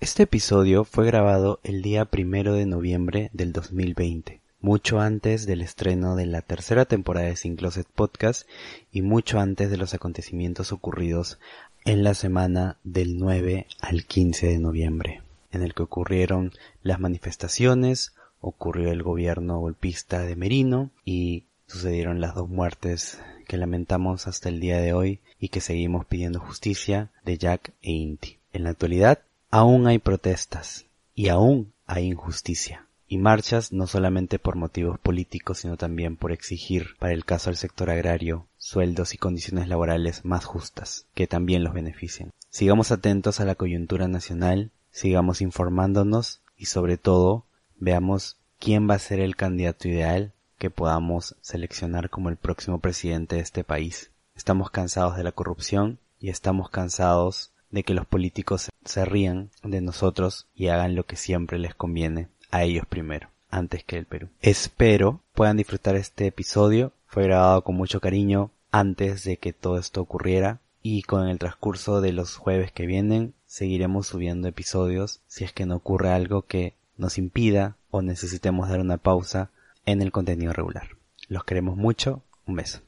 Este episodio fue grabado el día primero de noviembre del 2020, mucho antes del estreno de la tercera temporada de Sin Closet Podcast y mucho antes de los acontecimientos ocurridos en la semana del 9 al 15 de noviembre, en el que ocurrieron las manifestaciones, ocurrió el gobierno golpista de Merino y sucedieron las dos muertes que lamentamos hasta el día de hoy y que seguimos pidiendo justicia de Jack e Inti. En la actualidad aún hay protestas y aún hay injusticia y marchas no solamente por motivos políticos sino también por exigir para el caso del sector agrario sueldos y condiciones laborales más justas que también los beneficien. Sigamos atentos a la coyuntura nacional, sigamos informándonos y sobre todo veamos quién va a ser el candidato ideal que podamos seleccionar como el próximo presidente de este país. Estamos cansados de la corrupción y estamos cansados de que los políticos se rían de nosotros y hagan lo que siempre les conviene a ellos primero, antes que el Perú. Espero puedan disfrutar este episodio. Fue grabado con mucho cariño antes de que todo esto ocurriera y con el transcurso de los jueves que vienen seguiremos subiendo episodios si es que no ocurre algo que nos impida o necesitemos dar una pausa en el contenido regular. Los queremos mucho. Un beso.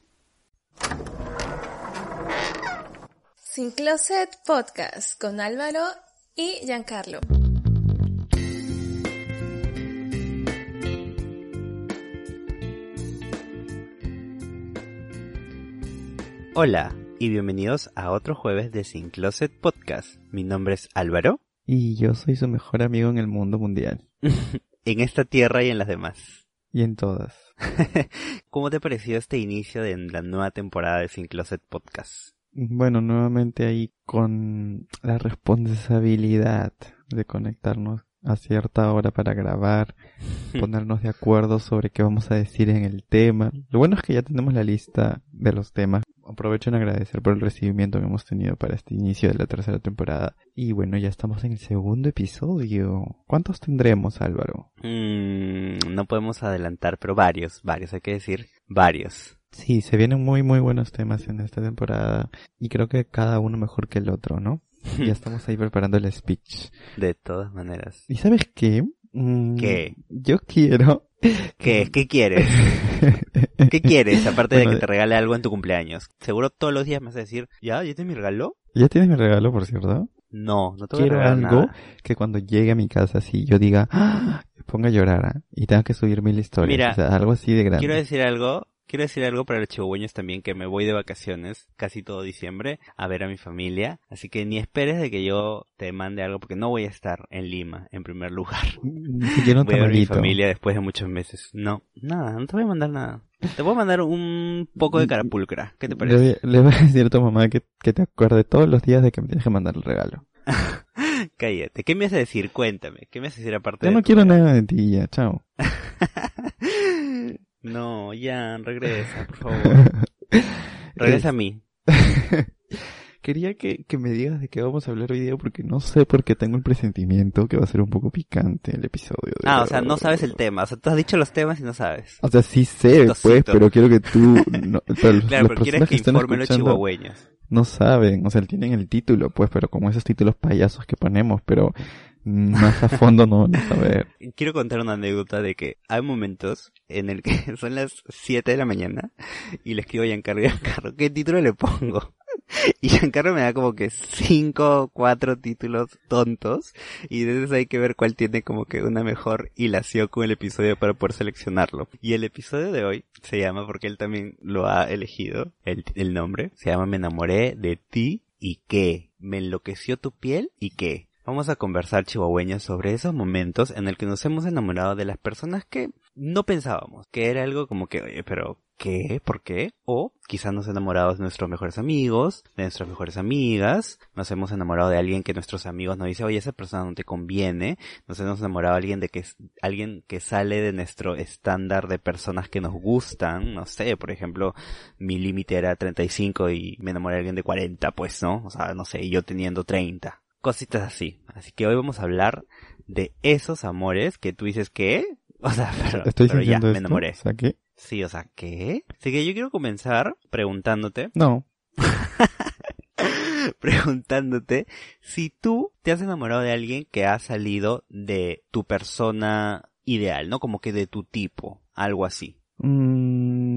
Sin Closet Podcast con Álvaro y Giancarlo. Hola y bienvenidos a otro jueves de Sin Closet Podcast. Mi nombre es Álvaro. Y yo soy su mejor amigo en el mundo mundial. en esta tierra y en las demás. Y en todas. ¿Cómo te pareció este inicio de la nueva temporada de Sin Closet Podcast? Bueno, nuevamente ahí con la responsabilidad de conectarnos a cierta hora para grabar, ponernos de acuerdo sobre qué vamos a decir en el tema. Lo bueno es que ya tenemos la lista de los temas. Aprovecho en agradecer por el recibimiento que hemos tenido para este inicio de la tercera temporada. Y bueno, ya estamos en el segundo episodio. ¿Cuántos tendremos, Álvaro? Mm, no podemos adelantar, pero varios, varios, hay que decir, varios. Sí, se vienen muy, muy buenos temas en esta temporada. Y creo que cada uno mejor que el otro, ¿no? ya estamos ahí preparando el speech. De todas maneras. ¿Y sabes qué? Mm, ¿Qué? Yo quiero... ¿Qué? ¿Qué quieres? ¿Qué quieres? Aparte de que te regale algo en tu cumpleaños. Seguro todos los días me vas a decir, ¿ya? ¿Ya tienes mi regalo? ¿Ya tienes mi regalo, por cierto? No, no te voy Quiero a algo que cuando llegue a mi casa así yo diga, ¡Ah! ponga a llorar ¿ah? y tenga que subir mil historias. Mira, o sea, algo así de grande. Quiero decir algo Quiero decir algo para los chihuahueños también, que me voy de vacaciones casi todo diciembre a ver a mi familia. Así que ni esperes de que yo te mande algo, porque no voy a estar en Lima, en primer lugar. Yo no voy a ver a mi familia después de muchos meses. No, nada, no te voy a mandar nada. Te voy a mandar un poco de carapulcra. ¿Qué te parece? Le, voy a decir a tu mamá que, que te acuerde todos los días de que me tienes que mandar el regalo. Cállate. ¿Qué me vas a decir? Cuéntame. ¿Qué me vas a decir aparte Yo de no quiero nada de ti ya. Chao. No, ya, regresa, por favor. regresa a mí. Quería que, que me digas de qué vamos a hablar hoy día porque no sé por qué tengo el presentimiento que va a ser un poco picante el episodio. ah, o sea, no sabes el tema. O sea, tú has dicho los temas y no sabes. O sea, sí sé, pues, pero quiero que tú... claro, pero quieres que, informen los chihuahueños. No saben, o sea, tienen el título, pues, pero como esos títulos payasos que ponemos, pero más a fondo no van a saber. Quiero contar una anécdota de que hay momentos en el que son las 7 de la mañana y le escribo a Giancarlo, Giancarlo, ¿qué título le pongo? Y Giancarlo me da como que 5, 4 títulos tontos y entonces hay que ver cuál tiene como que una mejor hilación con el episodio para poder seleccionarlo. Y el episodio de hoy se llama, porque él también lo ha elegido, el, el nombre, se llama Me enamoré de ti y qué. Me enloqueció tu piel y qué. Vamos a conversar chihuahueños sobre esos momentos en el que nos hemos enamorado de las personas que no pensábamos, que era algo como que, oye, pero ¿qué? ¿Por qué? O quizás nos enamorado de nuestros mejores amigos, de nuestras mejores amigas, nos hemos enamorado de alguien que nuestros amigos nos dice, oye, esa persona no te conviene, nos hemos enamorado de alguien de que alguien que sale de nuestro estándar de personas que nos gustan, no sé, por ejemplo, mi límite era 35 y me enamoré de alguien de 40, pues, ¿no? O sea, no sé, yo teniendo 30 cositas así. Así que hoy vamos a hablar de esos amores que tú dices que, o sea, pero, Estoy pero ya me enamoré. O sea, ¿qué? Sí, o sea, ¿qué? Así que yo quiero comenzar preguntándote. No. preguntándote si tú te has enamorado de alguien que ha salido de tu persona ideal, ¿no? Como que de tu tipo, algo así. Mm,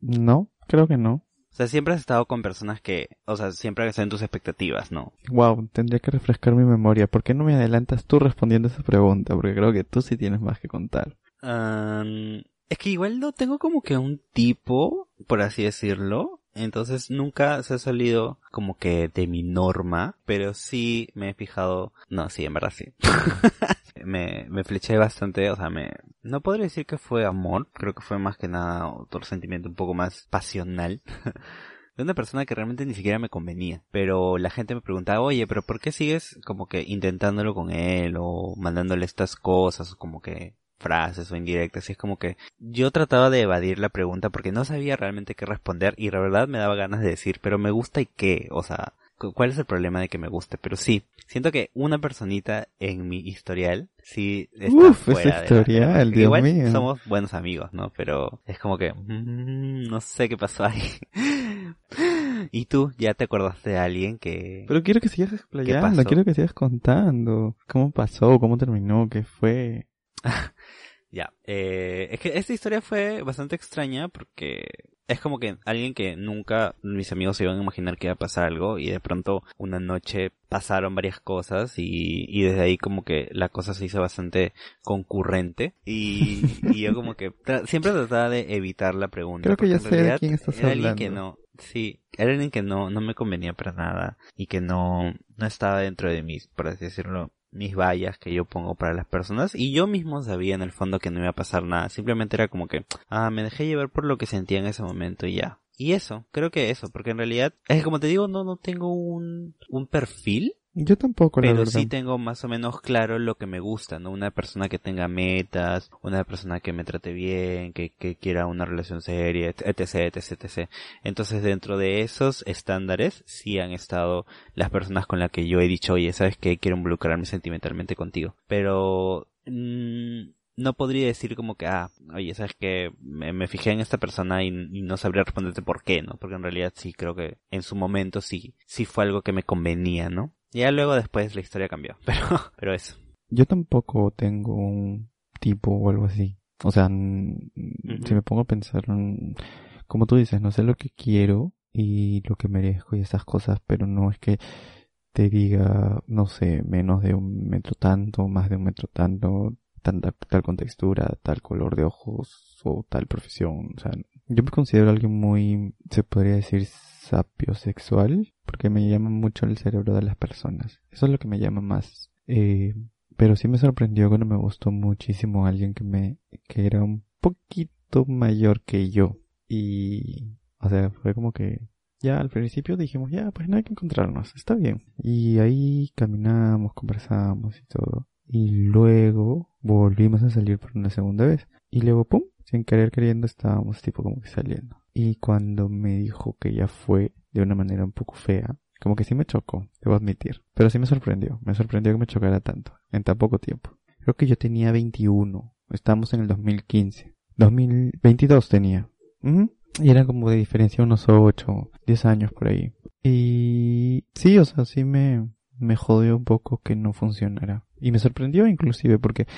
no, creo que no. O sea, siempre has estado con personas que, o sea, siempre en tus expectativas, ¿no? Wow, tendría que refrescar mi memoria. ¿Por qué no me adelantas tú respondiendo esa pregunta? Porque creo que tú sí tienes más que contar. Um, es que igual no tengo como que un tipo, por así decirlo. Entonces nunca se ha salido como que de mi norma, pero sí me he fijado, no, sí, en verdad sí. me, me fleché bastante, o sea, me, no podría decir que fue amor, creo que fue más que nada otro sentimiento un poco más pasional. de una persona que realmente ni siquiera me convenía. Pero la gente me preguntaba, oye, pero ¿por qué sigues como que intentándolo con él o mandándole estas cosas, como que frases o indirectas y es como que yo trataba de evadir la pregunta porque no sabía realmente qué responder y la verdad me daba ganas de decir, pero me gusta y qué, o sea, ¿cuál es el problema de que me guste? Pero sí, siento que una personita en mi historial sí está Uf, fuera ese de historial, Dios Igual mío. somos buenos amigos, ¿no? Pero es como que mm, no sé qué pasó ahí. ¿Y tú ya te acordaste de alguien que Pero quiero que sigas explayando, quiero que sigas contando. ¿Cómo pasó? ¿Cómo terminó? ¿Qué fue? Ya, eh, es que esta historia fue bastante extraña porque es como que alguien que nunca mis amigos se iban a imaginar que iba a pasar algo y de pronto una noche pasaron varias cosas y, y desde ahí como que la cosa se hizo bastante concurrente y, y yo como que tra- siempre trataba de evitar la pregunta. Creo que en sé de quién estás era alguien que no, sí, era alguien que no, no me convenía para nada y que no, no estaba dentro de mis, por así decirlo, mis vallas que yo pongo para las personas y yo mismo sabía en el fondo que no iba a pasar nada, simplemente era como que, ah, me dejé llevar por lo que sentía en ese momento y ya. Y eso, creo que eso, porque en realidad, es como te digo, no, no tengo un, un perfil, Yo tampoco, la pero verdad. sí tengo más o menos claro lo que me gusta, ¿no? Una persona que tenga metas, una persona que me trate bien, que, que quiera una relación seria, etc, etc, etc. Entonces dentro de esos estándares sí han estado las personas con las que yo he dicho, oye, ¿sabes qué? Quiero involucrarme sentimentalmente contigo. Pero, mm, no podría decir como que, ah, oye, sabes que me, me fijé en esta persona y, y no sabría responderte por qué, ¿no? Porque en realidad sí creo que en su momento sí, sí fue algo que me convenía, ¿no? Ya luego después la historia cambió, pero, pero eso. Yo tampoco tengo un tipo o algo así. O sea, si me pongo a pensar, como tú dices, no sé lo que quiero y lo que merezco y esas cosas, pero no es que te diga, no sé, menos de un metro tanto, más de un metro tanto, tanta, tal contextura, tal color de ojos o tal profesión. O sea, yo me considero alguien muy, se podría decir, sapiosexual, porque me llama mucho el cerebro de las personas. Eso es lo que me llama más. Eh, pero sí me sorprendió cuando me gustó muchísimo alguien que me, que era un poquito mayor que yo. Y, o sea, fue como que, ya al principio dijimos, ya, pues no hay que encontrarnos, está bien. Y ahí caminamos, conversamos y todo. Y luego volvimos a salir por una segunda vez. Y luego, pum, sin querer queriendo estábamos tipo como que saliendo. Y cuando me dijo que ya fue de una manera un poco fea, como que sí me chocó, debo admitir. Pero sí me sorprendió, me sorprendió que me chocara tanto, en tan poco tiempo. Creo que yo tenía 21, estábamos en el 2015. 2022 tenía. Y era como de diferencia unos 8, 10 años por ahí. Y sí, o sea, sí me, me jodió un poco que no funcionara. Y me sorprendió inclusive porque,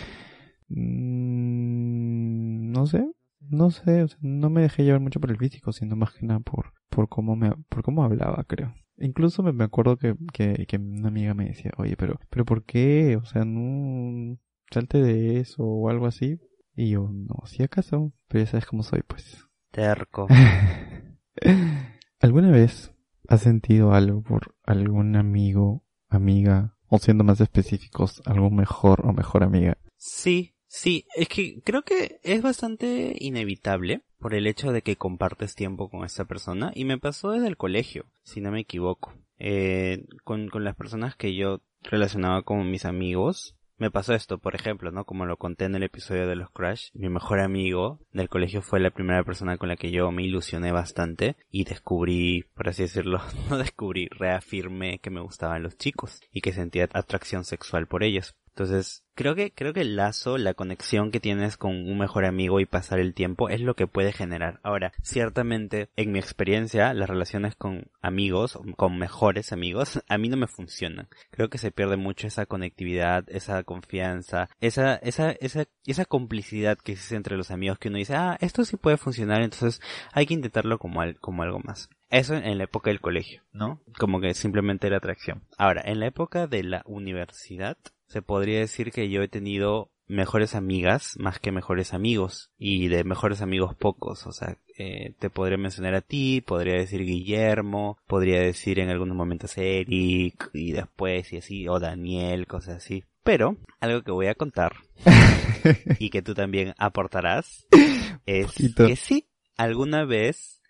mm, no sé, no sé, o sea, no me dejé llevar mucho por el físico, sino más que nada por, por cómo me, por cómo hablaba, creo. Incluso me, me acuerdo que, que, que una amiga me decía, oye, pero, pero ¿por qué? O sea, no, salte de eso o algo así. Y yo, no, si acaso, pero ya sabes cómo soy, pues. Terco. ¿Alguna vez has sentido algo por algún amigo, amiga, o siendo más específicos, algún mejor o mejor amiga? Sí, sí, es que creo que es bastante inevitable por el hecho de que compartes tiempo con esta persona y me pasó desde el colegio, si no me equivoco. Eh, con, con las personas que yo relacionaba como mis amigos, me pasó esto, por ejemplo, ¿no? Como lo conté en el episodio de los Crash, mi mejor amigo del colegio fue la primera persona con la que yo me ilusioné bastante y descubrí, por así decirlo, no descubrí, reafirmé que me gustaban los chicos y que sentía atracción sexual por ellos. Entonces, creo que, creo que el lazo, la conexión que tienes con un mejor amigo y pasar el tiempo es lo que puede generar. Ahora, ciertamente, en mi experiencia, las relaciones con amigos, con mejores amigos, a mí no me funcionan. Creo que se pierde mucho esa conectividad, esa confianza, esa, esa, esa, esa complicidad que existe entre los amigos que uno dice, ah, esto sí puede funcionar, entonces hay que intentarlo como, como algo más. Eso en la época del colegio, ¿no? Como que simplemente era atracción. Ahora, en la época de la universidad, se podría decir que yo he tenido mejores amigas más que mejores amigos y de mejores amigos pocos. O sea eh, te podría mencionar a ti podría decir Guillermo podría decir en algunos momentos Eric y después y así o Daniel cosas así. Pero algo que voy a contar y que tú también aportarás es que sí alguna vez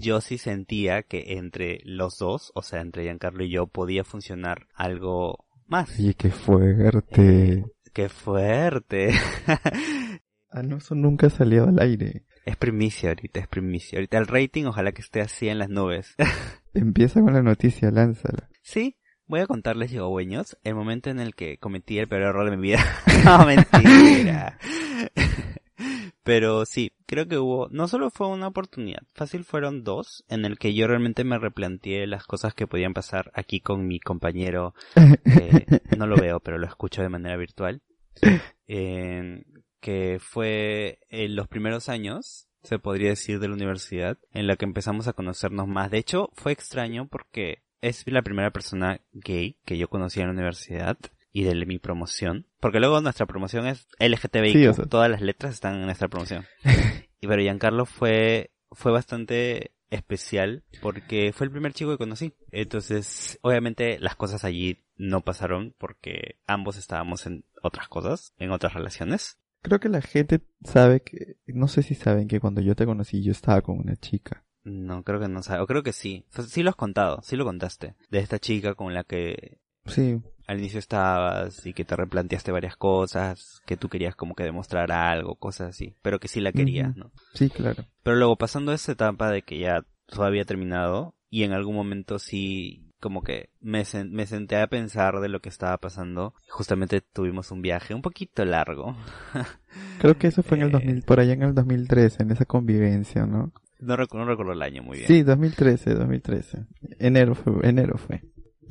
yo sí sentía que entre los dos o sea entre Giancarlo y yo podía funcionar algo más. Oye, qué fuerte. Eh, qué fuerte. ah, no, eso nunca ha salido al aire. Es primicia ahorita, es primicia. Ahorita el rating ojalá que esté así en las nubes. Empieza con la noticia, lánzala. Sí, voy a contarles, yogogüeños, el momento en el que cometí el peor error de mi vida. no, mentira. Pero sí, creo que hubo, no solo fue una oportunidad, fácil fueron dos, en el que yo realmente me replanteé las cosas que podían pasar aquí con mi compañero, no lo veo, pero lo escucho de manera virtual, que fue en los primeros años, se podría decir, de la universidad, en la que empezamos a conocernos más. De hecho, fue extraño porque es la primera persona gay que yo conocí en la universidad y de mi promoción. Porque luego nuestra promoción es LGTBI. Todas las letras están en nuestra promoción. y pero Giancarlo fue, fue bastante especial porque fue el primer chico que conocí. Entonces, obviamente las cosas allí no pasaron porque ambos estábamos en otras cosas, en otras relaciones. Creo que la gente sabe que, no sé si saben que cuando yo te conocí yo estaba con una chica. No, creo que no sabe, o creo que sí. Sí lo has contado, sí lo contaste. De esta chica con la que Sí. Al inicio estabas y que te replanteaste varias cosas, que tú querías como que demostrar algo, cosas así, pero que sí la querías, ¿no? Sí, claro. Pero luego pasando esa etapa de que ya todo había terminado y en algún momento sí como que me, me senté a pensar de lo que estaba pasando. Justamente tuvimos un viaje un poquito largo. Creo que eso fue en el 2000, eh, por allá en el 2013, en esa convivencia, ¿no? No, no recuerdo el año muy bien. Sí, 2013, 2013. Enero fue, enero fue.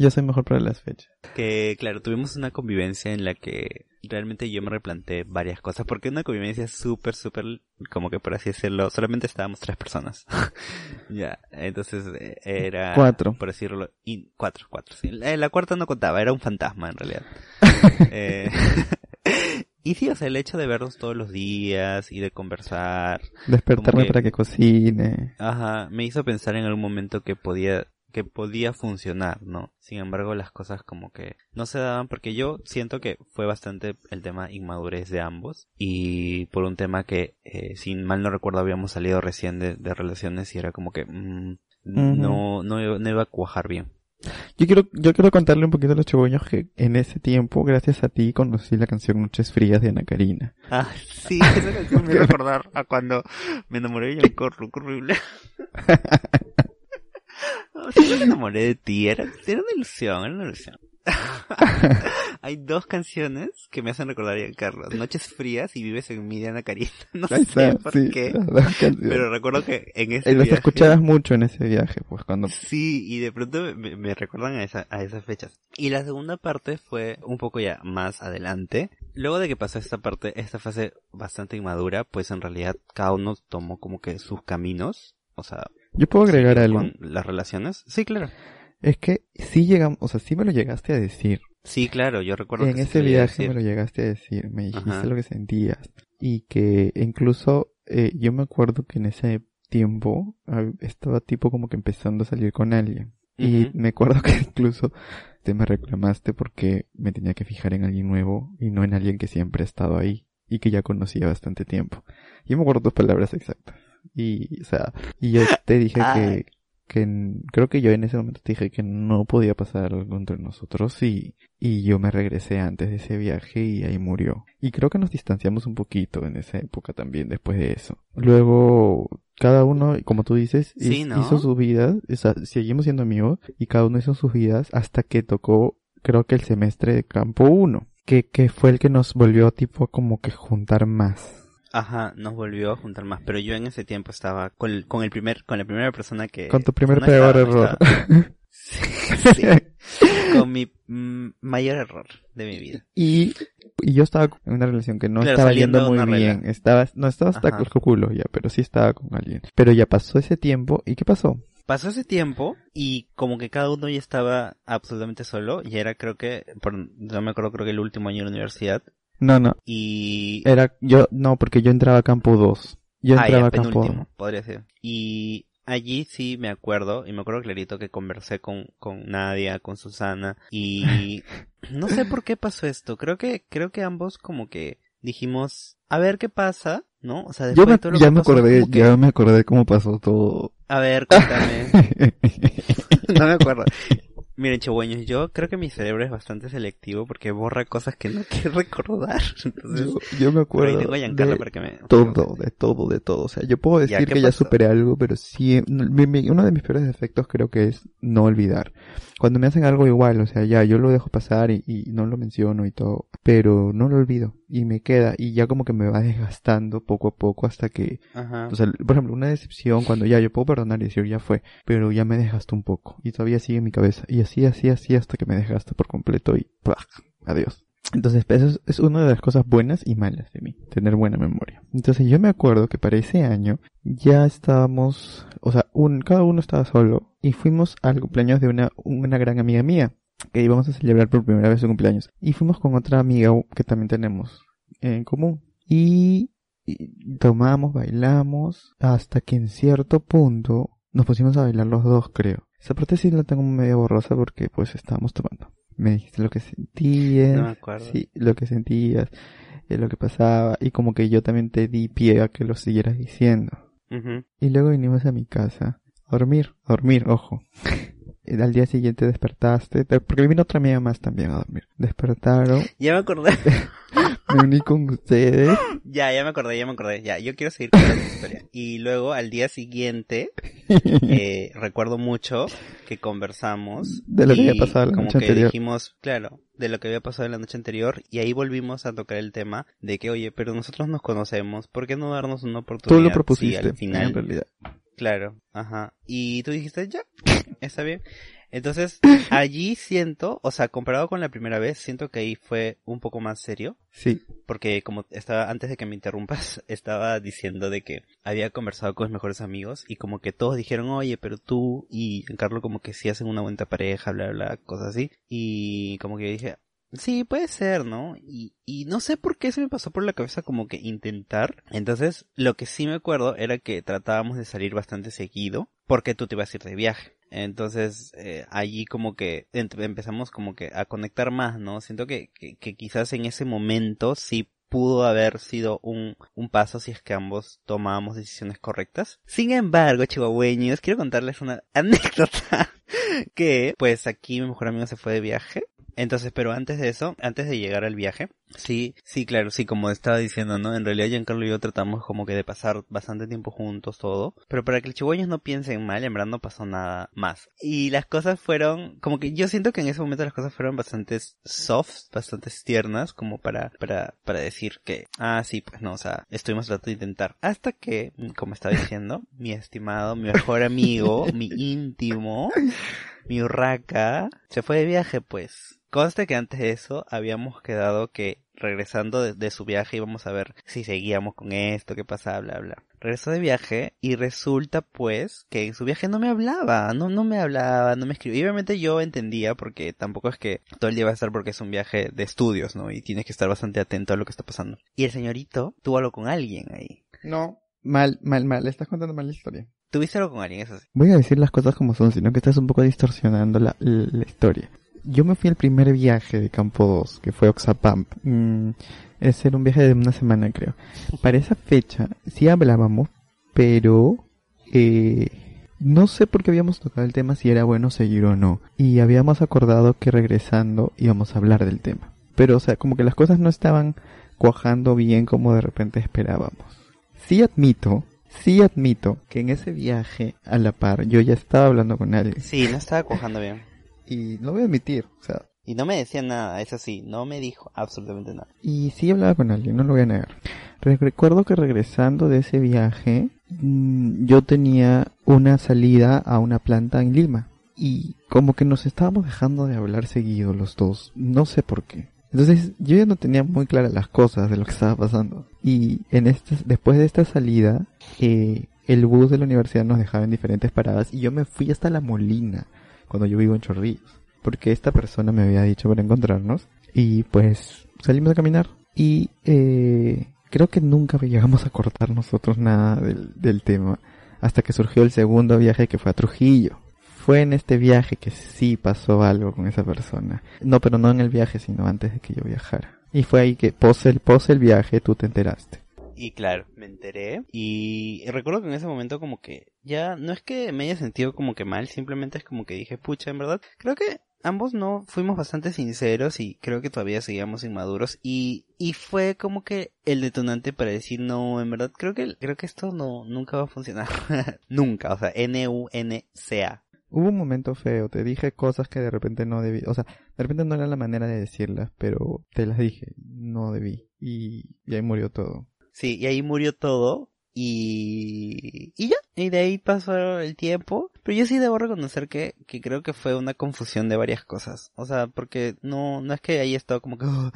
Yo soy mejor para las fechas. Que claro, tuvimos una convivencia en la que realmente yo me replanteé varias cosas, porque una convivencia súper, súper, como que por así decirlo, solamente estábamos tres personas. ya, entonces eh, era... Cuatro. Por decirlo, y, cuatro, cuatro. Sí. La, cuarta no contaba, era un fantasma en realidad. eh, y sí, o sea, el hecho de vernos todos los días y de conversar. Despertarme para que cocine. Ajá, me hizo pensar en algún momento que podía que podía funcionar, ¿no? Sin embargo, las cosas como que no se daban porque yo siento que fue bastante el tema inmadurez de ambos y por un tema que, eh, sin mal no recuerdo, habíamos salido recién de, relaciones y era como que mm, no, no, no iba a cuajar bien. Yo quiero, yo quiero contarle un poquito a los chiboños que en ese tiempo, gracias a ti, conocí la canción Noches Frías de Ana Karina. Ah, sí, esa canción me recordar a cuando me enamoré de corro horrible. Sí me enamoré de ti, era, era una ilusión, era una ilusión. Hay dos canciones que me hacen recordar a Carlos. Noches frías y vives en mi Diana Carita. No sé por qué. Pero recuerdo que en ese y las escuchabas mucho en ese viaje, pues cuando... Sí, y de pronto me, recuerdan a, esa, a esas fechas. Y la segunda parte fue un poco ya más adelante. Luego de que pasó esta parte, esta fase bastante inmadura, pues en realidad cada uno tomó como que sus caminos. O sea, yo puedo agregar algo. las relaciones? Sí, claro. Es que sí llegamos, o sea, sí me lo llegaste a decir. Sí, claro, yo recuerdo en ese viaje me lo llegaste a decir, me dijiste lo que sentías y que incluso eh, yo me acuerdo que en ese tiempo estaba tipo como que empezando a salir con alguien y me acuerdo que incluso te me reclamaste porque me tenía que fijar en alguien nuevo y no en alguien que siempre ha estado ahí y que ya conocía bastante tiempo. Yo me acuerdo tus palabras exactas. Y, o sea, y yo te dije que, que creo que yo en ese momento te dije que no podía pasar algo entre nosotros y, y yo me regresé antes de ese viaje y ahí murió. Y creo que nos distanciamos un poquito en esa época también después de eso. Luego, cada uno, como tú dices, hizo su vida, o sea, seguimos siendo amigos y cada uno hizo sus vidas hasta que tocó creo que el semestre de campo 1. que, que fue el que nos volvió tipo como que juntar más. Ajá, nos volvió a juntar más, pero yo en ese tiempo estaba con el, con el primer, con la primera persona que... Con tu primer peor error. estaba. Sí, con mi mm, mayor error de mi vida. Y, y yo estaba en una relación que no Claro, estaba yendo muy bien. Estaba, no estaba hasta Ajá. el culo ya, pero sí estaba con alguien. Pero ya pasó ese tiempo, ¿y qué pasó? Pasó ese tiempo y como que cada uno ya estaba absolutamente solo y era creo que, por, no me acuerdo, creo que el último año de la universidad No, no, y... era, yo, no, porque yo entraba a campo 2. Yo Ah, entraba ya, a campo penúltimo, podría ser. Y allí sí me acuerdo, y me acuerdo clarito que conversé con, con Nadia, con Susana, y no sé por qué pasó esto. Creo que, creo que ambos como que dijimos, a ver qué pasa, ¿no? O sea, después Yo me, de todo lo ya que me pasó, acordé, que, ya me acordé cómo pasó todo. A ver, cuéntame. no me acuerdo. Miren, chihueños, yo creo que mi cerebro es bastante selectivo porque borra cosas que no quiero recordar. Entonces, yo, yo me ahí acuerdo tengo de para que me... todo, de todo, de todo. O sea, yo puedo decir ¿qué que ya superé algo, pero sí, mi- mi- uno de mis peores defectos creo que es no olvidar. Cuando me hacen algo igual, o sea, ya yo lo dejo pasar y, y no lo menciono y todo, pero no lo olvido y me queda y ya como que me va desgastando poco a poco hasta que, Ajá. o sea, por ejemplo, una decepción cuando ya yo puedo perdonar y decir ya fue, pero ya me desgastó un poco y todavía sigue en mi cabeza y así, así, así hasta que me desgasta por completo y ¡plaj! adiós. Entonces, eso es, es una de las cosas buenas y malas de mí, tener buena memoria. Entonces, yo me acuerdo que para ese año ya estábamos, o sea, un, cada uno estaba solo y fuimos al cumpleaños de una, una gran amiga mía que íbamos a celebrar por primera vez su cumpleaños. Y fuimos con otra amiga que también tenemos en común. Y, y tomamos, bailamos, hasta que en cierto punto nos pusimos a bailar los dos, creo. Esa parte sí la tengo medio borrosa porque pues estábamos tomando. Me dijiste lo que sentías. No me acuerdo. Sí, lo que sentías, eh, lo que pasaba. Y como que yo también te di pie a que lo siguieras diciendo. Y luego vinimos a mi casa a dormir, a dormir, ojo. Y al día siguiente despertaste, te- porque vino otra amiga más también a dormir. Despertaron, Ya me acordé. me uní con ustedes. Ya, ya me acordé, ya me acordé. Ya, yo quiero seguir contando la historia. Y luego al día siguiente, eh, recuerdo mucho que conversamos. De lo que había pasado la como noche que anterior. dijimos, claro, de lo que había pasado en la noche anterior. Y ahí volvimos a tocar el tema de que, oye, pero nosotros nos conocemos, ¿por qué no darnos una oportunidad? Tú lo Sí, propusiste, al en final. realidad. Claro, ajá. Y tú dijiste, ya, está bien. Entonces, allí siento, o sea, comparado con la primera vez, siento que ahí fue un poco más serio. Sí, Porque como estaba, antes de que me interrumpas, estaba diciendo de que había conversado con mis mejores amigos y como que todos dijeron, oye, pero tú y Giancarlo como que sí hacen una buena pareja, bla, bla, bla, cosas así. Y como que dije, sí, puede ser, ¿no? Y, y no sé por qué se me pasó por la cabeza como que intentar. Entonces, lo que sí me acuerdo era que tratábamos de salir bastante seguido porque tú te ibas a ir de viaje. Entonces, eh, allí como que empezamos como que a conectar más, ¿no? Siento que, que, que quizás en ese momento sí pudo haber sido un, un paso si es que ambos tomábamos decisiones correctas. Sin embargo, chihuahueños, quiero contarles una anécdota que, pues aquí mi mejor amigo se fue de viaje. Entonces, pero antes de eso, antes de llegar al viaje, sí, sí, claro, sí, como estaba diciendo, ¿no? En realidad Giancarlo y yo tratamos como que de pasar bastante tiempo juntos, todo. Pero para que los chihuahueños no piensen mal, en verdad no pasó nada más. Y las cosas fueron, como que yo siento que en ese momento las cosas fueron bastante soft, bastante tiernas, como para, para, para decir que, ah, sí, pues no, o sea, estuvimos tratando de intentar. Hasta que, como estaba diciendo, mi estimado, mi mejor amigo, mi íntimo, mi urraca, se fue de viaje, pues. Conste que antes de eso habíamos quedado que regresando de, de su viaje íbamos a ver si seguíamos con esto, qué pasaba, bla, bla. Regresó de viaje y resulta pues que en su viaje no me hablaba, no, no me hablaba, no me escribía. Y obviamente yo entendía porque tampoco es que todo el día va a estar porque es un viaje de estudios, ¿no? Y tienes que estar bastante atento a lo que está pasando. Y el señorito tuvo algo con alguien ahí. no, mal, mal, mal, estás contando mal la historia. Tuviste algo con alguien, eso sí. Voy a decir las cosas como son, sino que estás un poco distorsionando la, la, la historia. Yo me fui al primer viaje de Campo 2, que fue Oxapamp. Mm, ese era un viaje de una semana, creo. Para esa fecha, sí hablábamos, pero eh, no sé por qué habíamos tocado el tema si era bueno seguir o no. Y habíamos acordado que regresando íbamos a hablar del tema. Pero, o sea, como que las cosas no estaban cuajando bien como de repente esperábamos. Sí admito, sí admito que en ese viaje a la par yo ya estaba hablando con alguien. Sí, no estaba cojando bien. Y lo voy a admitir, o sea, Y no me decía nada, eso sí, no me dijo absolutamente nada. Y sí hablaba con alguien, no lo voy a negar. Recuerdo que regresando de ese viaje, mm, yo tenía una salida a una planta en Lima. Y como que nos estábamos dejando de hablar seguido los dos. No sé por qué. Entonces yo ya no tenía muy claras las cosas de lo que estaba pasando. Y en este, después de esta salida, eh, el bus de la universidad nos dejaba en diferentes paradas y yo me fui hasta La Molina, cuando yo vivo en Chorrillos. Porque esta persona me había dicho para encontrarnos. Y pues salimos a caminar. Y eh, creo que nunca llegamos a cortar nosotros nada del, del tema. Hasta que surgió el segundo viaje que fue a Trujillo fue en este viaje que sí pasó algo con esa persona. No, pero no en el viaje, sino antes de que yo viajara. Y fue ahí que pose el, pose el viaje tú te enteraste. Y claro, me enteré y recuerdo que en ese momento como que ya no es que me haya sentido como que mal, simplemente es como que dije, pucha, en verdad, creo que ambos no fuimos bastante sinceros y creo que todavía seguíamos inmaduros y, y fue como que el detonante para decir no, en verdad creo que creo que esto no nunca va a funcionar. nunca, o sea, N U N C A. Hubo un momento feo, te dije cosas que de repente no debí, o sea, de repente no era la manera de decirlas, pero te las dije, no debí. Y, y ahí murió todo. Sí, y ahí murió todo, y, y ya, y de ahí pasó el tiempo. Pero yo sí debo reconocer que, que creo que fue una confusión de varias cosas. O sea, porque no, no es que haya estado como que, oh,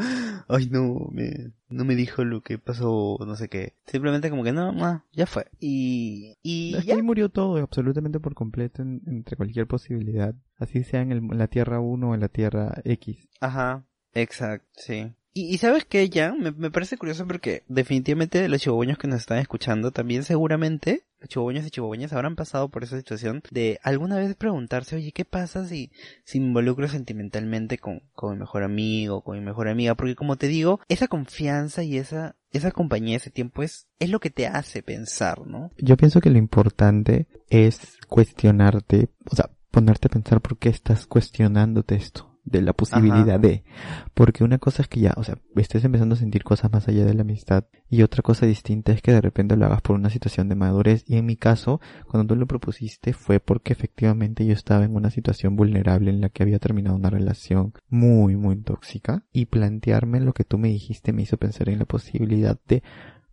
ay no, me, no me dijo lo que pasó, no sé qué. Simplemente como que no, no ya fue. Y, y ahí murió todo, absolutamente por completo, entre cualquier posibilidad. Así sea en, el, en la Tierra 1 o en la Tierra X. Ajá, exacto, sí. Y, sabes que ya, me, me, parece curioso porque definitivamente los chihuahueños que nos están escuchando también seguramente, los chihuahueños y chihuahueñas habrán pasado por esa situación de alguna vez preguntarse, oye, ¿qué pasa si, si me involucro sentimentalmente con, con mi mejor amigo, con mi mejor amiga? Porque como te digo, esa confianza y esa, esa compañía, ese tiempo es, es lo que te hace pensar, ¿no? Yo pienso que lo importante es cuestionarte, o sea, ponerte a pensar por qué estás cuestionándote esto de la posibilidad de. Porque una cosa es que ya, o sea, estés empezando a sentir cosas más allá de la amistad. Y otra cosa distinta es que de repente lo hagas por una situación de madurez. Y en mi caso, cuando tú lo propusiste fue porque efectivamente yo estaba en una situación vulnerable en la que había terminado una relación muy, muy tóxica. Y plantearme lo que tú me dijiste me hizo pensar en la posibilidad de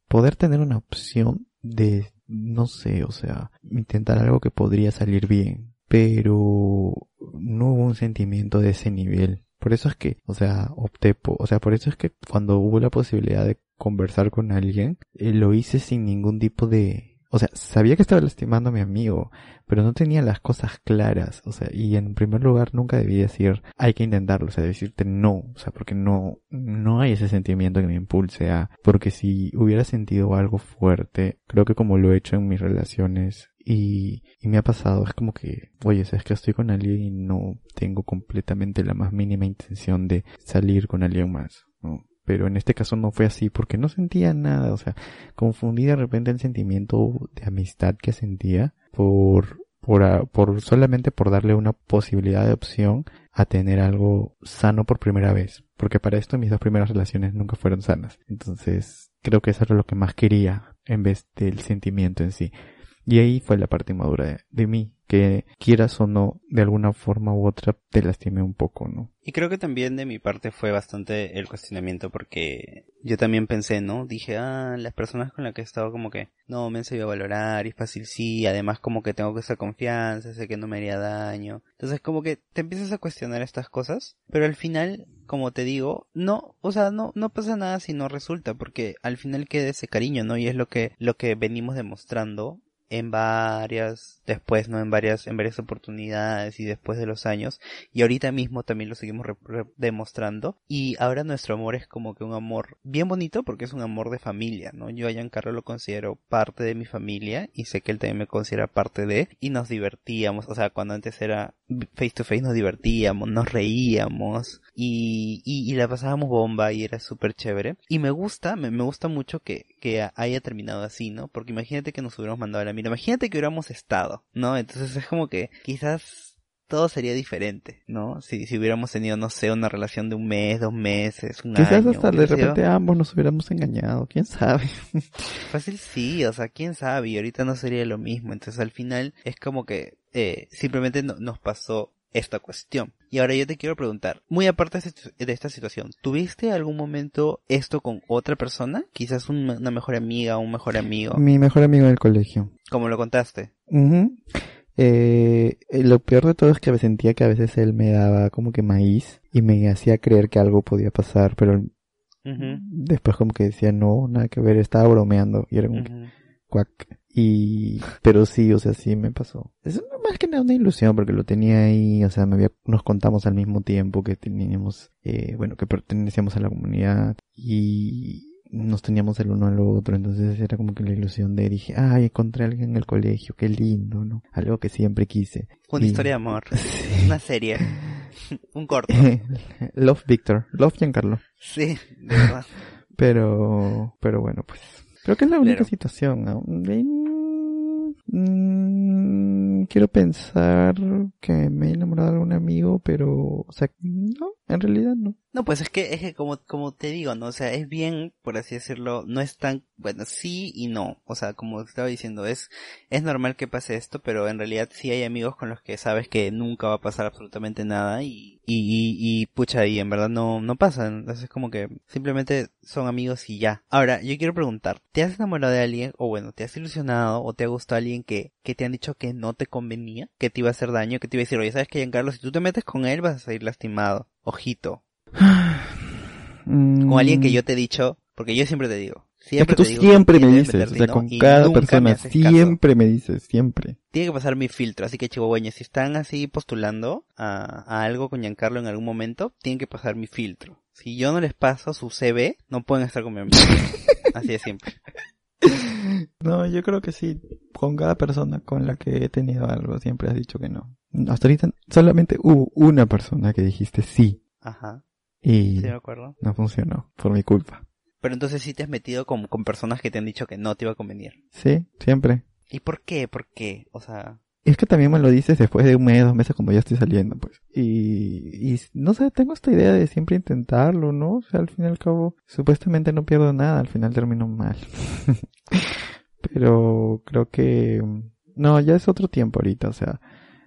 poder tener una opción de, no sé, o sea, intentar algo que podría salir bien pero no hubo un sentimiento de ese nivel. Por eso es que, o sea, opté por, o sea, por eso es que cuando hubo la posibilidad de conversar con alguien, eh, lo hice sin ningún tipo de, o sea, sabía que estaba lastimando a mi amigo, pero no tenía las cosas claras, o sea, y en primer lugar nunca debí decir, hay que intentarlo, o sea, decirte no, o sea, porque no, no hay ese sentimiento que me impulse a, porque si hubiera sentido algo fuerte, creo que como lo he hecho en mis relaciones y, y me ha pasado, es como que, oye, sabes que estoy con alguien y no tengo completamente la más mínima intención de salir con alguien más, ¿no? Pero en este caso no fue así porque no sentía nada, o sea, confundí de repente el sentimiento de amistad que sentía por, por, por solamente por darle una posibilidad de opción a tener algo sano por primera vez. Porque para esto mis dos primeras relaciones nunca fueron sanas. Entonces, creo que eso era lo que más quería en vez del sentimiento en sí. Y ahí fue la parte madura de, mí, que quieras o no, de alguna forma u otra, te lastimé un poco, ¿no? Y creo que también de mi parte fue bastante el cuestionamiento porque yo también pensé, ¿no? Dije, ah, las personas con las que he estado como que no me han sabido valorar y fácil sí, además como que tengo que esa confianza, sé que no me haría daño. Entonces como que te empiezas a cuestionar estas cosas, pero al final, como te digo, no, o sea, no, no pasa nada si no resulta porque al final queda ese cariño, ¿no? Y es lo que, lo que venimos demostrando en varias, después, ¿no? En varias, en varias oportunidades y después de los años. Y ahorita mismo también lo seguimos demostrando. Y ahora nuestro amor es como que un amor bien bonito porque es un amor de familia, ¿no? Yo a Giancarlo lo considero parte de mi familia y sé que él también me considera parte de. Y nos divertíamos, o sea, cuando antes era face to face nos divertíamos, nos reíamos y, y, la pasábamos bomba y era súper chévere. Y me gusta, me, me gusta mucho que, que haya terminado así, ¿no? Porque imagínate que nos hubiéramos mandado a la imagínate que hubiéramos estado, ¿no? Entonces es como que quizás todo sería diferente, ¿no? Si, si hubiéramos tenido, no sé, una relación de un mes, dos meses, un Quizás hasta de repente ambos nos hubiéramos engañado, quién sabe. Fácil sí, o sea, quién sabe, y ahorita no sería lo mismo. Entonces al final es como que eh, simplemente nos pasó esta cuestión. Y ahora yo te quiero preguntar, muy aparte de esta situación, ¿tuviste algún momento esto con otra persona? Quizás una mejor amiga o un mejor amigo. Mi mejor amigo del colegio. Como lo contaste. Eh, lo peor de todo es que me sentía que a veces él me daba como que maíz y me hacía creer que algo podía pasar, pero después como que decía no, nada que ver, estaba bromeando y era como cuac. Y, pero sí, o sea, sí me pasó. Es más que nada una ilusión porque lo tenía ahí, o sea, me había, nos contamos al mismo tiempo que teníamos, eh, bueno, que pertenecíamos a la comunidad y nos teníamos el uno al otro, entonces era como que la ilusión de dije, ay, encontré a alguien en el colegio, qué lindo, ¿no? Algo que siempre quise. Una historia de amor, una serie, un corto. Love Victor, Love Giancarlo. Sí, de verdad. pero, pero bueno, pues, creo que es la única situación, ¿no? Mm, quiero pensar que me he enamorado de algún amigo, pero, o sea, no, en realidad no. No, pues es que, es que como, como te digo, ¿no? O sea, es bien, por así decirlo, no es tan, bueno, sí y no. O sea, como estaba diciendo, es, es normal que pase esto, pero en realidad sí hay amigos con los que sabes que nunca va a pasar absolutamente nada y, y, y, pucha, y en verdad no, no pasa. Entonces es como que simplemente son amigos y ya. Ahora, yo quiero preguntar, ¿te has enamorado de alguien, o bueno, te has ilusionado, o te ha gustado alguien que, que te han dicho que no te convenía, que te iba a hacer daño, que te iba a decir, oye, sabes que Giancarlo, si tú te metes con él vas a salir lastimado. Ojito. Con alguien que yo te he dicho, porque yo siempre te digo. Siempre tú siempre me dices, o sea, con cada persona, siempre me dices, siempre. Tiene que pasar mi filtro, así que chihuahueños, si están así postulando a, a algo con Giancarlo en algún momento, tienen que pasar mi filtro. Si yo no les paso su CV, no pueden estar con mi amigo. así de simple. No, yo creo que sí. Con cada persona con la que he tenido algo, siempre has dicho que no. Hasta ahorita solamente hubo una persona que dijiste sí. Ajá. Y sí, me acuerdo. no funcionó, por mi culpa. Pero entonces sí te has metido con, con personas que te han dicho que no te iba a convenir. Sí, siempre. ¿Y por qué? ¿Por qué? O sea... Es que también me lo dices después de un mes, dos meses, cuando ya estoy saliendo, pues. Y, y no sé, tengo esta idea de siempre intentarlo, ¿no? O sea, al fin y al cabo, supuestamente no pierdo nada, al final termino mal. Pero creo que... No, ya es otro tiempo ahorita, o sea,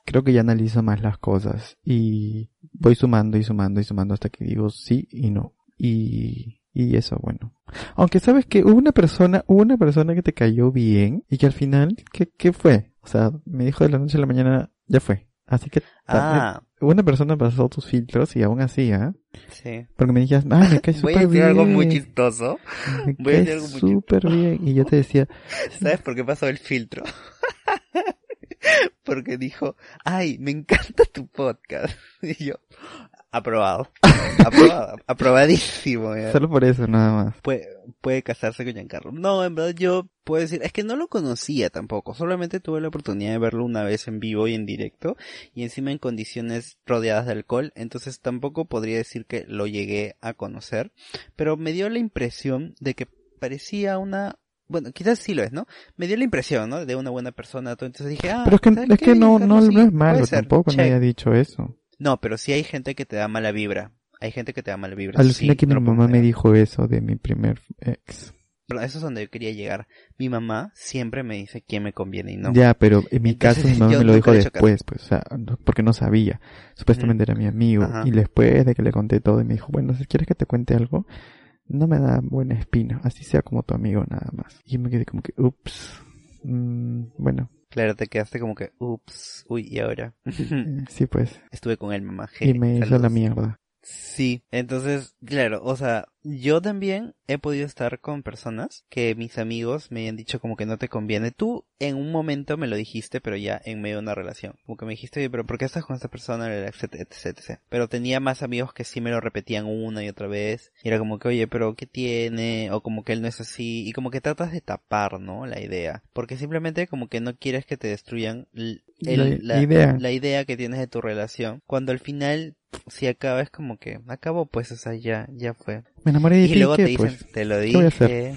creo que ya analizo más las cosas y voy sumando y sumando y sumando hasta que digo sí y no. Y, y eso, bueno. Aunque sabes que hubo una persona, hubo una persona que te cayó bien y que al final, ¿qué, qué fue? O sea, me dijo de la noche a la mañana, ya fue. Así que ah. una persona pasó tus filtros y aún así, ¿ah? Sí. Porque me dijiste, ah, me cae súper bien. Voy a decir algo muy chistoso. Me Voy cae súper bien. Y yo te decía... ¿Sabes por qué pasó el filtro? Porque dijo, ay, me encanta tu podcast. Y yo, aprobado. Aprobado. aprobadísimo. Solo por eso, nada más. Puede, puede casarse con Giancarlo. No, en verdad yo puedo decir, es que no lo conocía tampoco. Solamente tuve la oportunidad de verlo una vez en vivo y en directo. Y encima en condiciones rodeadas de alcohol. Entonces tampoco podría decir que lo llegué a conocer. Pero me dio la impresión de que parecía una bueno, quizás sí lo es, ¿no? Me dio la impresión, ¿no? De una buena persona. Entonces dije, ah, pero es que, es que no, no, no es malo tampoco, no haya dicho eso. No, pero sí hay gente que te da mala vibra. Hay gente que te da mala vibra. Alucina sí, que mi mamá me dijo eso de mi primer ex. Pero eso es donde yo quería llegar. Mi mamá siempre me dice quién me conviene y no. Ya, pero en mi caso mi mamá me lo dijo después, pues, o sea, porque no sabía. Supuestamente era mi amigo. Y después de que le conté todo y me dijo, bueno, si quieres que te cuente algo, no me da buena espina, así sea como tu amigo nada más. Y me quedé como que, ups, mm, bueno. Claro, te quedaste como que, ups, uy, ¿y ahora? Eh, sí, pues. Estuve con él, mamá. y me hizo la mierda. Sí, entonces, claro, o sea, yo también he podido estar con personas que mis amigos me han dicho como que no te conviene. Tú en un momento me lo dijiste, pero ya en medio de una relación. Como que me dijiste, oye, pero ¿por qué estás con esta persona? Etc, etc, Pero tenía más amigos que sí me lo repetían una y otra vez. Y era como que, oye, pero ¿qué tiene? O como que él no es así. Y como que tratas de tapar, ¿no? La idea. Porque simplemente como que no quieres que te destruyan la, idea. la idea que tienes de tu relación. Cuando al final si acaba es como que acabó pues o sea ya ya fue me enamoré de y luego te dicen pues, te lo dije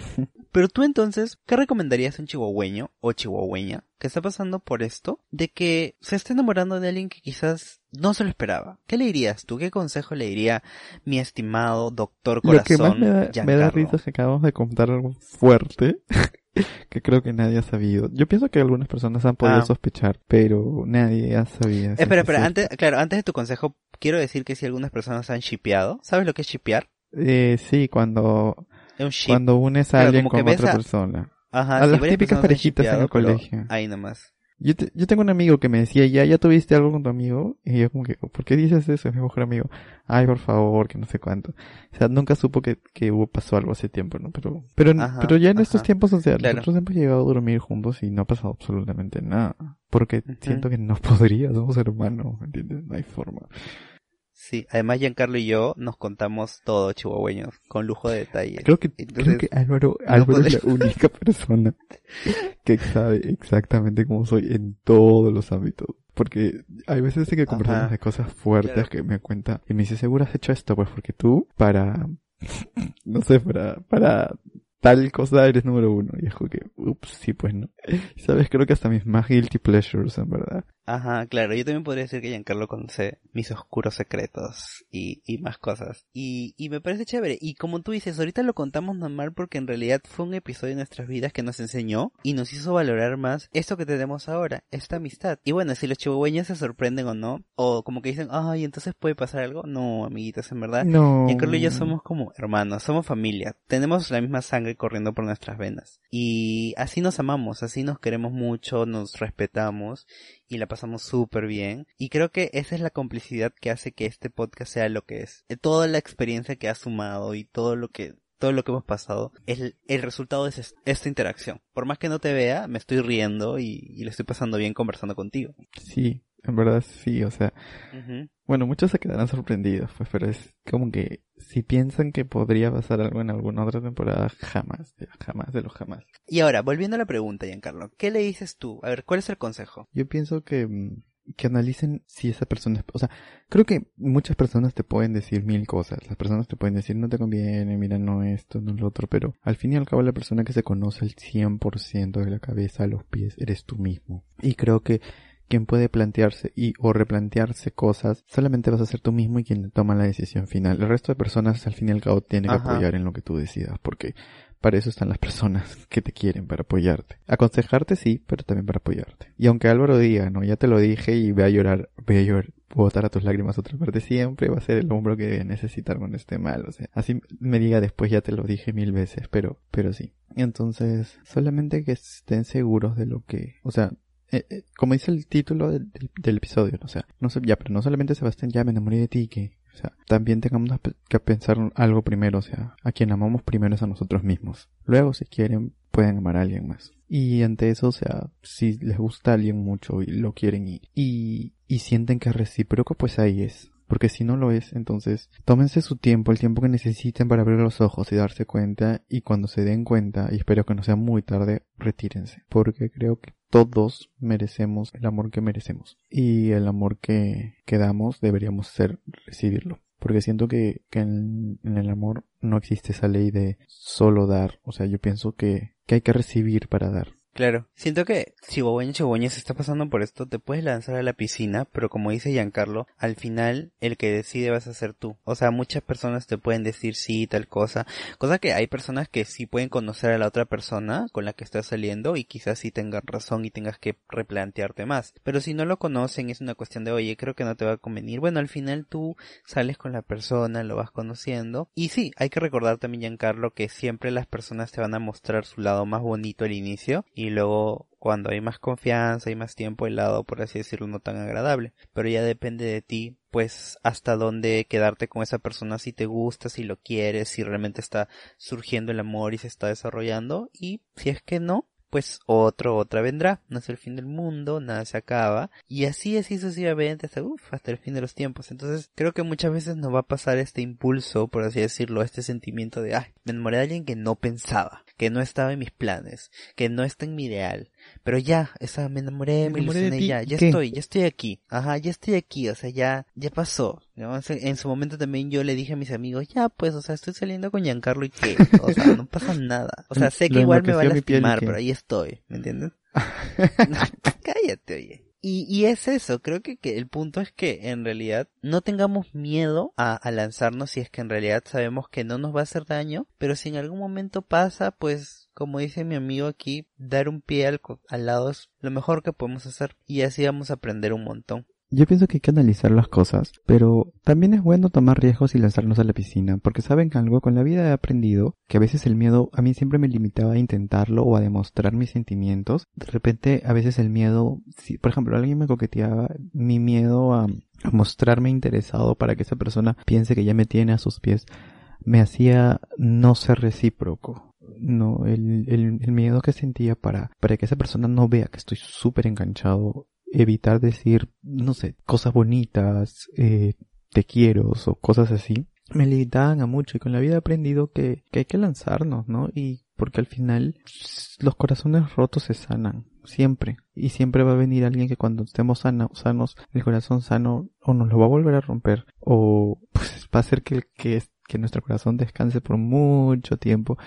pero tú entonces qué recomendarías a un chihuahueño o chihuahueña que está pasando por esto de que se esté enamorando de alguien que quizás no se lo esperaba qué le dirías tú qué consejo le diría mi estimado doctor corazón lo que más me da, me da risa es que acabamos de contar algo fuerte que creo que nadie ha sabido. Yo pienso que algunas personas han podido Ah. sospechar, pero nadie ha sabido. Espera, es espera, antes, claro, antes de tu consejo, quiero decir que si algunas personas han shipeado, ¿sabes lo que es shipear? Eh, sí, cuando, un cuando unes a Claro, alguien con otra a- persona. Ajá, a sí, las típicas parejitas en el colegio. Ahí nomás. Yo, te- yo tengo un amigo que me decía, ya, ya tuviste algo con tu amigo. Y yo como que, ¿por qué dices eso? Es mi mejor amigo. Ay, por favor, que no sé cuánto. O sea, nunca supo que, que hubo, pasó algo hace tiempo, ¿no? Pero, pero, Ajá, pero ya en estos tiempos, o sea, Claro. nosotros hemos llegado a dormir juntos y no ha pasado absolutamente nada. Porque siento que no podría, somos hermanos, ¿me entiendes? No hay forma. Sí, además Giancarlo y yo nos contamos todo chihuahueños, con lujo de detalle. Creo que, Entonces, creo que Álvaro, no Álvaro es la única persona que sabe exactamente cómo soy en todos los ámbitos. Porque hay veces que conversamos Ajá. de cosas fuertes Claro. que me cuenta y me dice, seguro has hecho esto, pues porque tú, para, no sé, para, para tal cosa eres número uno. Y es como que, ups, sí, pues no. Sabes, creo que hasta mis más guilty pleasures, en verdad. Ajá, claro, yo también podría decir que Giancarlo conoce mis oscuros secretos y, y más cosas. Y, y me parece chévere. Y como tú dices, ahorita lo contamos normal porque en realidad fue un episodio de nuestras vidas que nos enseñó y nos hizo valorar más esto que tenemos ahora, esta amistad. Y bueno, si los chihuahueños se sorprenden o no, o como que dicen, ay, entonces puede pasar algo. No, amiguitos, en verdad. No. Giancarlo y yo somos como hermanos, somos familia, tenemos la misma sangre corriendo por nuestras venas. Y así nos amamos, así nos queremos mucho, nos respetamos y la pasamos súper bien. Y creo que esa es la complicidad que hace que este podcast sea lo que es. Toda la experiencia que ha sumado y todo lo que todo lo que hemos pasado, el, el resultado es es- esta interacción. Por más que no te vea, me estoy riendo y, y le estoy pasando bien conversando contigo. Sí, en verdad sí, o sea. Bueno, muchos se quedarán sorprendidos, pues, pero es como que si piensan que podría pasar algo en alguna otra temporada, jamás, jamás de los jamás. Y ahora, volviendo a la pregunta, Giancarlo, ¿qué le dices tú? A ver, ¿cuál es el consejo? Yo pienso que, mm, que analicen si esa persona es, o sea, creo que muchas personas te pueden decir mil cosas. Las personas te pueden decir no te conviene, mira, no esto, no lo otro, pero al fin y al cabo la persona que se conoce el 100% de la cabeza a los pies eres tú mismo. Y creo que quien puede plantearse y o replantearse cosas, solamente vas a ser tú mismo y quien toma la decisión final. El resto de personas al fin y al cabo tienen que Ajá. apoyar en lo que tú decidas, porque para eso están las personas que te quieren, para apoyarte. Aconsejarte sí, pero también para apoyarte. Y aunque Álvaro diga, no, ya te lo dije y ve a llorar, ve a llorar, botar a tus lágrimas otra parte, siempre va a ser el hombro que debe necesitar cuando esté mal. O sea, así me diga después ya te lo dije mil veces, pero, pero sí. Entonces, solamente que estén seguros de lo que, o sea, eh, eh, como dice el título del, del- del episodio, o sea, no ya, pero no solamente Sebastián, ya me enamoré de ti, que, o sea, también tengamos que pensar algo primero, o sea, a quien amamos primero es a nosotros mismos. Luego, si quieren, pueden amar a alguien más. Y ante eso, o sea, si les gusta a alguien mucho y lo quieren y, y, y sienten que es recíproco, pues ahí es. Porque si no lo es, entonces tómense su tiempo, el tiempo que necesiten para abrir los ojos y darse cuenta y cuando se den cuenta, y espero que no sea muy tarde, retírense. Porque creo que todos merecemos el amor que merecemos. Y el amor que, que damos deberíamos ser recibirlo. Porque siento que, que en, el amor no existe esa ley de solo dar. O sea, yo pienso que, que hay que recibir para dar. Claro, siento que Chihuahueña Chihuahueña se está pasando por esto, te puedes lanzar a la piscina, pero como dice Giancarlo, al final el que decide vas a ser tú. O sea, muchas personas te pueden decir sí, tal cosa, cosa que hay personas que sí pueden conocer a la otra persona con la que estás saliendo y quizás sí tengan razón y tengas que replantearte más. Pero si no lo conocen es una cuestión de, oye, creo que no te va a convenir. Bueno, al final tú sales con la persona, lo vas conociendo. Y sí, hay que recordar también, Giancarlo, que siempre las personas te van a mostrar su lado más bonito al inicio y luego cuando hay más confianza y más tiempo el lado, por así decirlo, no tan agradable. Pero ya depende de ti, pues, hasta dónde quedarte con esa persona, si te gusta, si lo quieres, si realmente está surgiendo el amor y se está desarrollando. Y si es que no, pues otro, otra vendrá. No es el fin del mundo, nada se acaba. Y así, así sucesivamente hasta, uf, hasta el fin de los tiempos. Entonces, creo que muchas veces nos va a pasar este impulso, por así decirlo, este sentimiento de, ay, me enamoré de alguien que no pensaba, que no estaba en mis planes, que no está en mi ideal. Pero ya, esa, me enamoré, Me me, enamoré ilusioné, ya, ya ¿qué? estoy, ya estoy aquí. Ajá, ya estoy aquí, o sea, ya, ya pasó. ¿no? En su- En su momento también yo le dije a mis amigos, ya, pues, o sea, estoy saliendo con Giancarlo y qué, o sea, no pasa nada. O sea, sé que Lo igual me va a lastimar, pero ahí estoy, ¿me entiendes? Cállate, oye. Y, y es eso, creo que, que, el punto es que en realidad no tengamos miedo a, a, lanzarnos si es que en realidad sabemos que no nos va a hacer daño, pero si en algún momento pasa, pues como dice mi amigo aquí, dar un pie al, al lado es lo mejor que podemos hacer y así vamos a aprender un montón. Yo pienso que hay que analizar las cosas, pero también es bueno tomar riesgos y lanzarnos a la piscina, porque saben algo con la vida he aprendido que a veces el miedo a mí siempre me limitaba a intentarlo o a demostrar mis sentimientos. De repente a veces el miedo, si por ejemplo alguien me coqueteaba, mi miedo a mostrarme interesado para que esa persona piense que ya me tiene a sus pies, me hacía no ser recíproco. No, el, el, el miedo que sentía para, para que esa persona no vea que estoy súper enganchado evitar decir, no sé, cosas bonitas, eh, te quiero o cosas así, me limitaban a mucho y con la vida he aprendido que, que hay que lanzarnos, ¿no? Y porque al final los corazones rotos se sanan, siempre. Y siempre va a venir alguien que cuando estemos sanos, el corazón sano o nos lo va a volver a romper o pues va a hacer que, que, que nuestro corazón descanse por mucho tiempo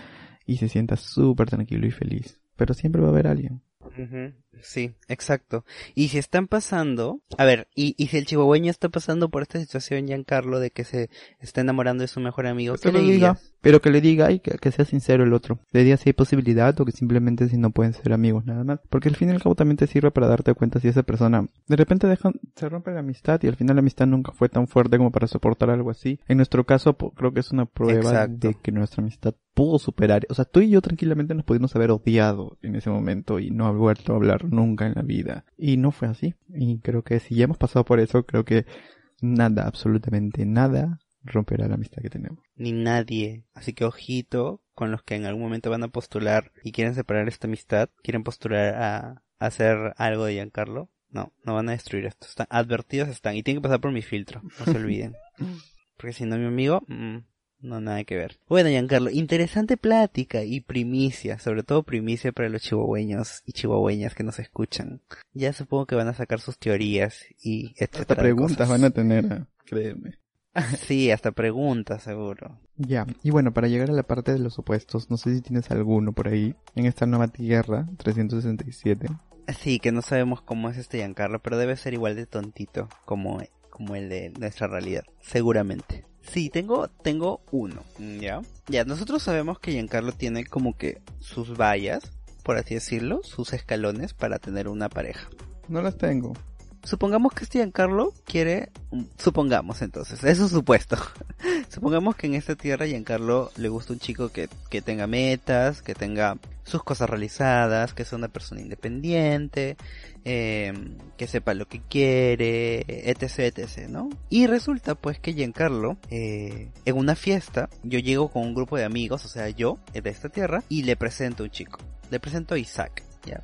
y se sienta súper tranquilo y feliz. Pero siempre va a haber alguien. Uh -huh. Sí, exacto. Y si están pasando, a ver, y, y si el chihuahueño está pasando por esta situación, Giancarlo, de que se está enamorando de su mejor amigo, ¿qué le diga? Pero que le diga y que, que, sea sincero el otro. Le diga si hay posibilidad o que simplemente si no pueden ser amigos nada más. Porque al fin y al cabo también te sirve para darte cuenta si esa persona de repente deja, se rompe la amistad y al final la amistad nunca fue tan fuerte como para soportar algo así. En nuestro caso creo que es una prueba Exacto. de que nuestra amistad pudo superar. O sea, tú y yo tranquilamente nos pudimos haber odiado en ese momento y no haber vuelto a hablar nunca en la vida. Y no fue así. Y creo que si ya hemos pasado por eso, creo que nada, absolutamente nada, romperá la amistad que tenemos. Ni nadie. Así que ojito con los que en algún momento van a postular y quieren separar esta amistad, quieren postular a, a hacer algo de Giancarlo. No, no van a destruir esto. Están advertidos están y tienen que pasar por mi filtro. No se olviden. Porque si no, mi amigo, mmm, no, nada que ver. Bueno, Giancarlo, interesante plática y primicia, sobre todo primicia para los chihuahueños y chihuahueñas que nos escuchan. Ya supongo que van a sacar sus teorías y etcétera. Hasta preguntas van a tener, créeme. sí, hasta preguntas, seguro. Ya, y bueno, para llegar a la parte de los opuestos, no sé si tienes alguno por ahí, en esta nueva tierra, 367. Sí, que no sabemos cómo es este Giancarlo, pero debe ser igual de tontito como, como el de nuestra realidad, seguramente. Sí, tengo, tengo uno, ¿ya? Ya, nosotros sabemos que Giancarlo tiene como que sus vallas, por así decirlo, sus escalones para tener una pareja. No las tengo. Supongamos que este Giancarlo quiere, supongamos entonces, es un supuesto. supongamos que en esta tierra Giancarlo le gusta un chico que, que tenga metas, que tenga sus cosas realizadas, que sea una persona independiente, eh, que sepa lo que quiere, etc, etc, ¿no? Y resulta pues que Giancarlo, eh, en una fiesta, yo llego con un grupo de amigos, o sea, yo, de esta tierra, y le presento a un chico. Le presento a Isaac, ya.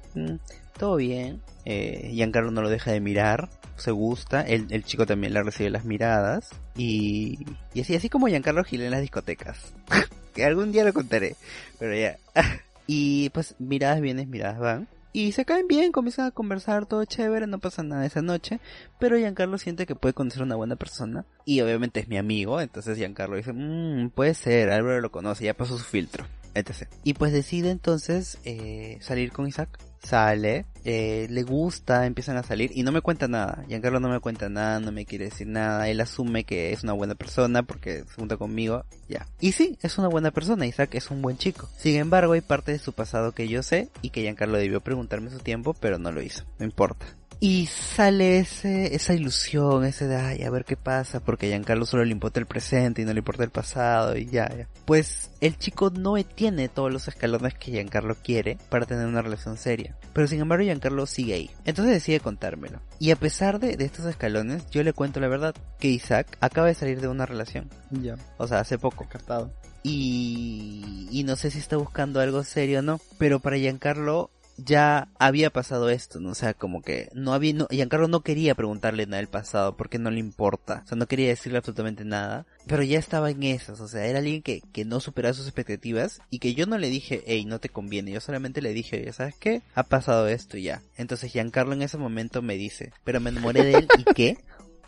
Todo bien. Eh, Giancarlo no lo deja de mirar, se gusta, el, chico también le recibe las miradas, y, y así, así como Giancarlo Gil en las discotecas. que algún día lo contaré, pero ya. y pues miradas vienes, miradas van. Y se caen bien, comienzan a conversar, todo chévere, no pasa nada esa noche. Pero Giancarlo siente que puede conocer a una buena persona. Y obviamente es mi amigo, entonces Giancarlo dice, mmm, puede ser, Álvaro lo conoce, ya pasó su filtro, etc. Y pues decide entonces eh, salir con Isaac. Sale, eh, le gusta, empiezan a salir y no me cuenta nada. Giancarlo no me cuenta nada, no me quiere decir nada. Él asume que es una buena persona porque se junta conmigo, ya. Y sí, es una buena persona, Isaac es un buen chico. Sin embargo, hay parte de su pasado que yo sé y que Giancarlo debió preguntarme su tiempo, pero no lo hizo. No importa. Y sale ese, esa ilusión, ese de, ay, a ver qué pasa, porque a Giancarlo solo le importa el presente y no le importa el pasado y ya, ya. Pues el chico no tiene todos los escalones que Giancarlo quiere para tener una relación seria. Pero sin embargo Giancarlo sigue ahí. Entonces decide contármelo. Y a pesar de, de estos escalones, yo le cuento la verdad, que Isaac acaba de salir de una relación. Ya. O sea, hace poco. Captado. Y, y no sé si está buscando algo serio o no, pero para Giancarlo ya había pasado esto, ¿no? O sea, como que no había, no, Giancarlo no quería preguntarle nada del pasado porque no le importa, o sea, no quería decirle absolutamente nada, pero ya estaba en esas, o sea, era alguien que, que no superaba sus expectativas y que yo no le dije, hey, no te conviene, yo solamente le dije, ya sabes qué, ha pasado esto ya. Entonces Giancarlo en ese momento me dice, pero me enamoré de él y qué,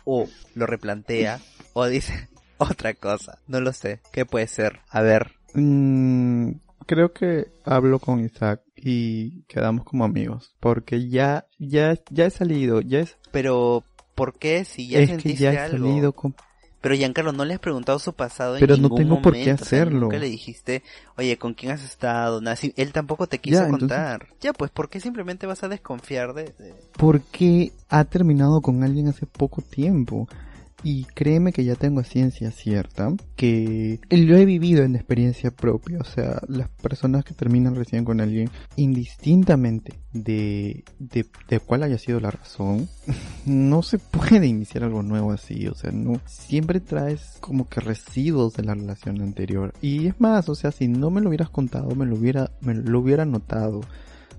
o lo replantea, o dice otra cosa, no lo sé, ¿qué puede ser? A ver. Mm, creo que hablo con Isaac y quedamos como amigos. Porque ya, ya, ya he salido, ya es... Pero, ¿por qué? Si ya es que ya he algo? salido con... Pero Giancarlo, no le has preguntado su pasado Pero en no ningún tengo por qué momento, o sea, hacerlo. nunca le dijiste, oye, ¿con quién has estado? Nada, así, él tampoco te quiso Ya, entonces- contar. Ya, pues, ¿por qué simplemente vas a desconfiar de...? de- Porque ha terminado con alguien hace poco tiempo. Y créeme que ya tengo ciencia cierta que lo he vivido en experiencia propia. O sea, las personas que terminan recién con alguien, indistintamente de, de, de cuál haya sido la razón, no se puede iniciar algo nuevo así. O sea, no, siempre traes como que residuos de la relación anterior. Y es más, o sea, si no me lo hubieras contado, me lo hubiera, me lo hubiera notado.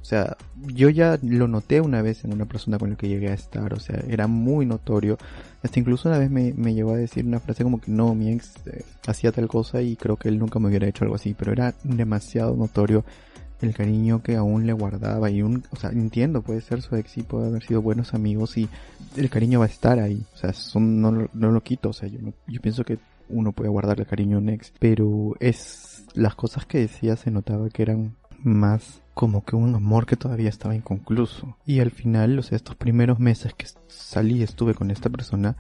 O sea, yo ya lo noté una vez en una persona con la que llegué a estar, o sea, era muy notorio. Hasta incluso una vez me, me llegó a decir una frase como que no, mi ex eh, hacía tal cosa y creo que él nunca me hubiera hecho algo así, pero era demasiado notorio el cariño que aún le guardaba y un, o sea, entiendo, puede ser su ex y puede haber sido buenos amigos y el cariño va a estar ahí, o sea, son, no, no lo quito, o sea, yo, yo pienso que uno puede guardarle cariño a un ex, pero es, las cosas que decía se notaba que eran más como que un amor que todavía estaba inconcluso. Y al final, o sea, estos primeros meses que salí y estuve con esta persona,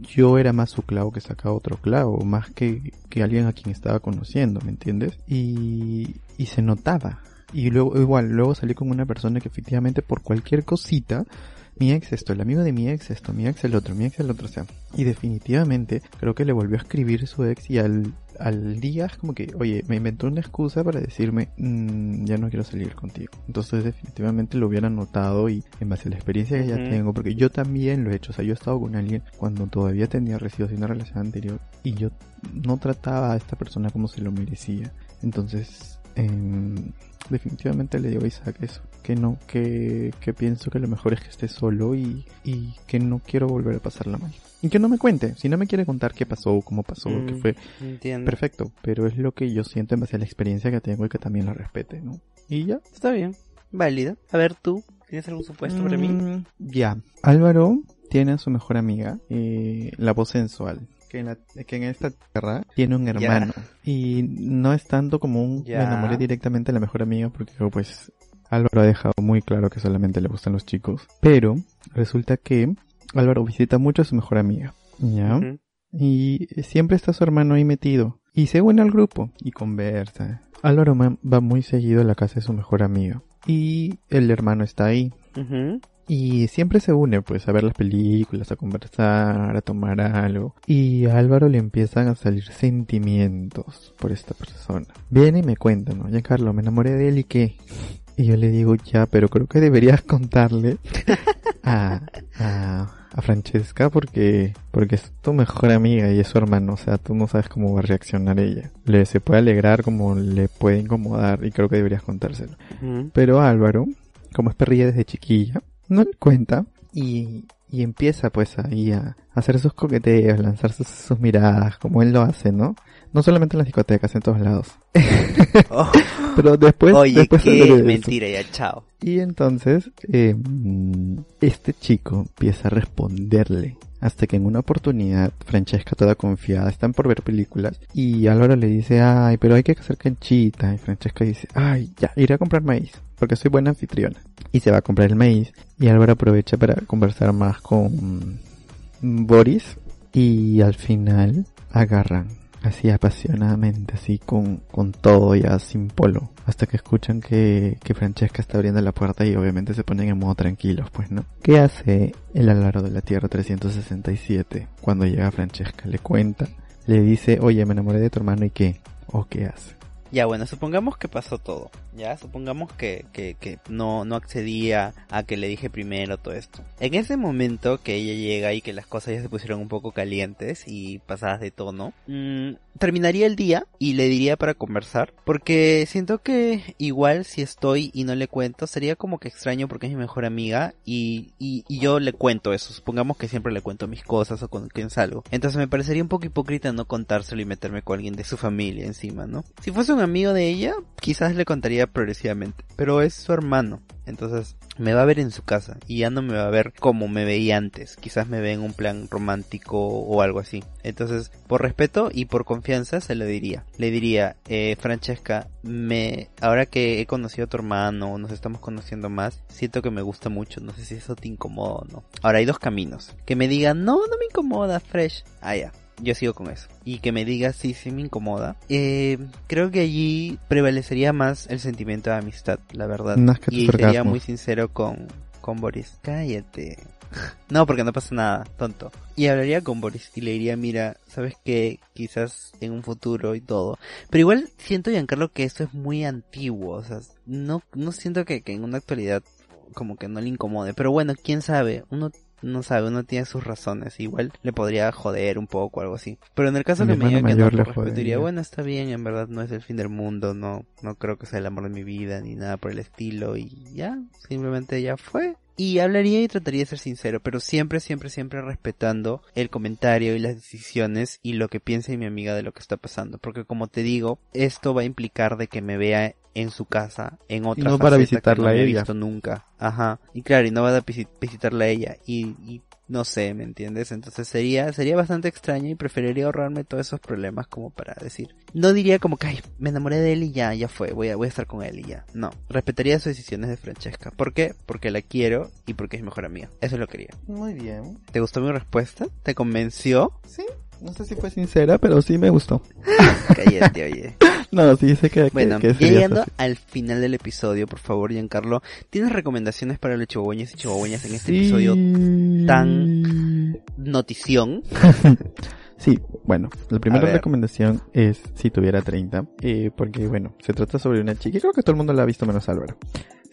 yo era más su clavo que sacaba otro clavo, más que, que alguien a quien estaba conociendo, ¿me entiendes? Y, y se notaba. Y luego, igual, luego salí con una persona que efectivamente por cualquier cosita, mi ex esto, el amigo de mi ex esto, mi ex el otro, mi ex el otro, o sea. Y definitivamente creo que le volvió a escribir su ex y al, al día es como que, oye, me inventó una excusa para decirme, "Mm, ya no quiero salir contigo. Entonces definitivamente lo hubiera notado y en base a la experiencia que ya tengo, porque yo también lo he hecho, o sea, yo he estado con alguien cuando todavía tenía residuos de una relación anterior y yo no trataba a esta persona como se lo merecía. Entonces, em, definitivamente le digo a Isaac eso, que no, que, que pienso que lo mejor es que esté solo y, y que no quiero volver a pasarla mal. Y que no me cuente, si no me quiere contar qué pasó, cómo pasó, qué Mm, fue, Entiendo. perfecto, pero es lo que yo siento en base a la experiencia que tengo y que también la respete, ¿no? Y ya. Está bien. Válido. A ver, tú, ¿tienes algún supuesto para mí? Mm, Ya. Álvaro tiene a su mejor amiga, eh, la voz sensual. Que en, la- que en esta tierra tiene un hermano. Y no es tanto como un me enamoré directamente de la mejor amiga porque pues Álvaro ha dejado muy claro que solamente le gustan los chicos. Pero resulta que Álvaro visita mucho a su mejor amiga. ¿Ya? Y siempre está su hermano ahí metido. Y se une al grupo y conversa. Álvaro va muy seguido a la casa de su mejor amigo. Y el hermano está ahí. Y siempre se une, pues, a ver las películas, a conversar, a tomar algo. Y a Álvaro le empiezan a salir sentimientos por esta persona. Viene y me cuenta, ¿no? Ya, Carlos, me enamoré de él y qué. Y yo le digo, ya, pero creo que deberías contarle a, a, a Francesca porque, porque es tu mejor amiga y es su hermano. O sea, tú no sabes cómo va a reaccionar ella. Le se puede alegrar como le puede incomodar y creo que deberías contárselo. Pero Álvaro, como es perrilla desde chiquilla, no le cuenta y, y empieza pues ahí a hacer sus coqueteos, lanzar sus, sus miradas, como él lo hace, ¿no? No solamente en las discotecas, en todos lados. Oh, Pero después, oye, después qué de mentira, ya, chao. Y entonces, eh, mm, este chico empieza a responderle. Hasta que en una oportunidad, Francesca toda confiada, están por ver películas, y Álvaro le dice, ay, pero hay que hacer canchita. Y Francesca dice, ay, ya, iré a comprar maíz, porque soy buena anfitriona. Y se va a comprar el maíz, y Álvaro aprovecha para conversar más con mm, Boris, y al final agarran así apasionadamente, así con, con todo ya sin polo, hasta que escuchan que, que Francesca está abriendo la puerta y obviamente se ponen en modo tranquilos, pues, ¿no? ¿Qué hace el Álvaro de la Tierra 367 cuando llega Francesca? Le cuenta, le dice, oye, me enamoré de tu hermano y qué, o qué hace. Ya, bueno, supongamos que pasó todo. Ya, supongamos que, que, que no, no accedía a que le dije primero todo esto. En ese momento que ella llega y que las cosas ya se pusieron un poco calientes y pasadas de tono, mm, terminaría el día y le diría para conversar. Porque siento que igual si estoy y no le cuento, sería como que extraño porque es mi mejor amiga y, y, y yo le cuento eso. Supongamos que siempre le cuento mis cosas o con quien salgo. Entonces me parecería un poco hipócrita no contárselo y meterme con alguien de su familia encima, ¿no? Si fuese un amigo de ella, quizás le contaría progresivamente. Pero es su hermano. Entonces me va a ver en su casa y ya no me va a ver como me veía antes. Quizás me ve en un plan romántico o algo así. Entonces, por respeto y por confianza se lo diría. Le diría, eh, Francesca, me, ahora que he conocido a tu hermano, nos estamos conociendo más, siento que me gusta mucho. No sé si eso te incomoda o no. Ahora hay dos caminos. Que me digan, no, no me incomoda, Fresh. Ah, ya yo sigo con eso. Y que me diga si sí, me incomoda. Eh, creo que allí prevalecería más el sentimiento de amistad, la verdad. y sería muy sincero con, con Boris. Cállate. No, porque no pasa nada, tonto. Y hablaría con Boris y le diría, mira, sabes que quizás en un futuro y todo. Pero igual siento, Giancarlo, que esto es muy antiguo. O sea, no, no siento que, que en una actualidad como que no le incomode. Pero bueno, quién sabe. Uno no sabe, uno tiene sus razones. Igual le podría joder un poco o algo así. Pero en el caso que me diga que no, pues diría, bueno, está bien, en verdad no es el fin del mundo, no, no creo que sea el amor de mi vida ni nada por el estilo y ya, simplemente ya fue. Y hablaría y trataría de ser sincero, pero siempre, siempre, siempre respetando el comentario y las decisiones y lo que piensa mi amiga de lo que está pasando. Porque como te digo, esto va a implicar de que me vea en su casa, en otra y no para visitarla que no ella. visto nunca. Ajá. Y claro, y no va a visitarla a ella. Y, y no sé, ¿me entiendes? Entonces sería, sería bastante extraño y preferiría ahorrarme todos esos problemas como para decir. No diría como que, ay, me enamoré de él y ya, ya fue, voy a, voy a estar con él y ya. No, respetaría sus decisiones de Francesca. ¿Por qué? Porque la quiero y porque es mejor amiga. Eso lo quería. Muy bien. ¿Te gustó mi respuesta? ¿Te convenció? Sí. No sé si fue sincera, pero sí me gustó. Cállate, oye. No, sí, sé que... Bueno, llegando al final del episodio, por favor, Giancarlo, ¿tienes recomendaciones para los chihuahueñas y chihuahueñas en este episodio tan notición? Sí, bueno, la primera recomendación es si tuviera 30, eh, porque bueno, se trata sobre una chica, creo que todo el mundo la ha visto menos Álvaro.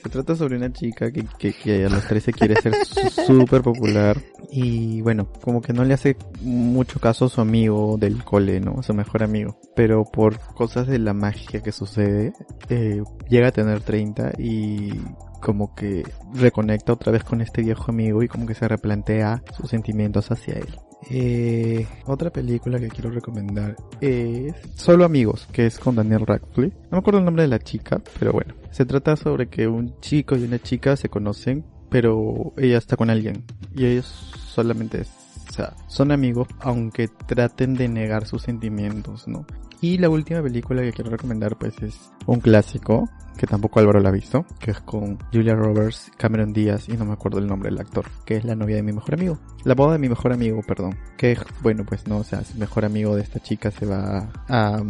Se trata sobre una chica que, que, que a los 13 quiere ser súper popular y bueno, como que no le hace mucho caso a su amigo del cole, ¿no? Su mejor amigo. Pero por cosas de la magia que sucede, eh, llega a tener 30 y como que reconecta otra vez con este viejo amigo y como que se replantea sus sentimientos hacia él. Eh, otra película que quiero recomendar es Solo Amigos, que es con Daniel Radcliffe. No me acuerdo el nombre de la chica, pero bueno. Se trata sobre que un chico y una chica se conocen, pero ella está con alguien. Y ellos solamente o sea, son amigos aunque traten de negar sus sentimientos, ¿no? Y la última película que quiero recomendar pues es un clásico que tampoco Álvaro la ha visto, que es con Julia Roberts, Cameron Díaz y no me acuerdo el nombre del actor, que es la novia de mi mejor amigo. La boda de mi mejor amigo, perdón. Que bueno, pues no, o sea, su mejor amigo de esta chica se va a,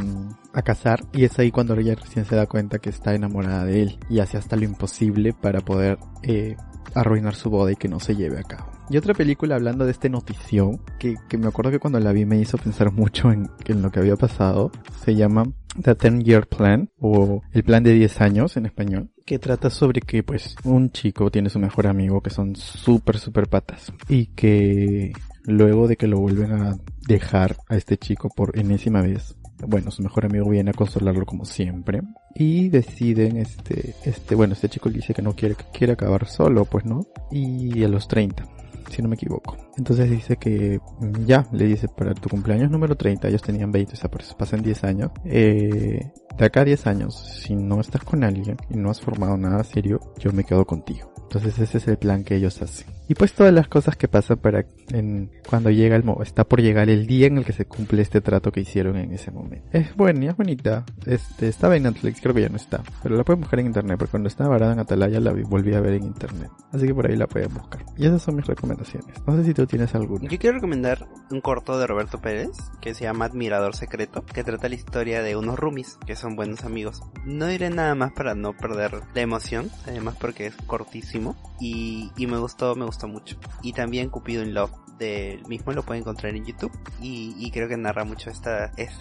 a casar y es ahí cuando ella recién se da cuenta que está enamorada de él y hace hasta lo imposible para poder eh, arruinar su boda y que no se lleve a cabo. Y otra película hablando de este notición, que, que me acuerdo que cuando la vi me hizo pensar mucho en, en lo que había pasado, se llama The Ten Year Plan, o el plan de 10 años en español, que trata sobre que pues un chico tiene su mejor amigo que son súper súper patas y que luego de que lo vuelven a dejar a este chico por enésima vez, bueno, su mejor amigo viene a consolarlo como siempre y deciden este este bueno, este chico le dice que no quiere que quiere acabar solo, pues no, y a los 30 si no me equivoco. Entonces dice que mm, ya, le dice para tu cumpleaños número 30, ellos tenían 20, o sea, por eso pasan 10 años. Eh, de acá a 10 años, si no estás con alguien y no has formado nada serio, yo me quedo contigo. Entonces ese es el plan que ellos hacen. Y pues todas las cosas que pasan para en, cuando llega el está por llegar el día en el que se cumple este trato que hicieron en ese momento. Es buena, es bonita. Este, estaba en Netflix, creo que ya no está. Pero la pueden buscar en internet, porque cuando estaba varada en Atalaya la volví a ver en internet. Así que por ahí la pueden buscar. Y esas son mis recomendaciones. No sé si tú tienes alguna. Yo quiero recomendar un corto de Roberto Pérez, que se llama Admirador Secreto, que trata la historia de unos roomies, que son buenos amigos. No diré nada más para no perder la emoción, además porque es cortísimo. Y, y me gustó, me gustó mucho. Y también Cupido in Love del mismo lo pueden encontrar en YouTube. Y, creo que narra mucho esta es,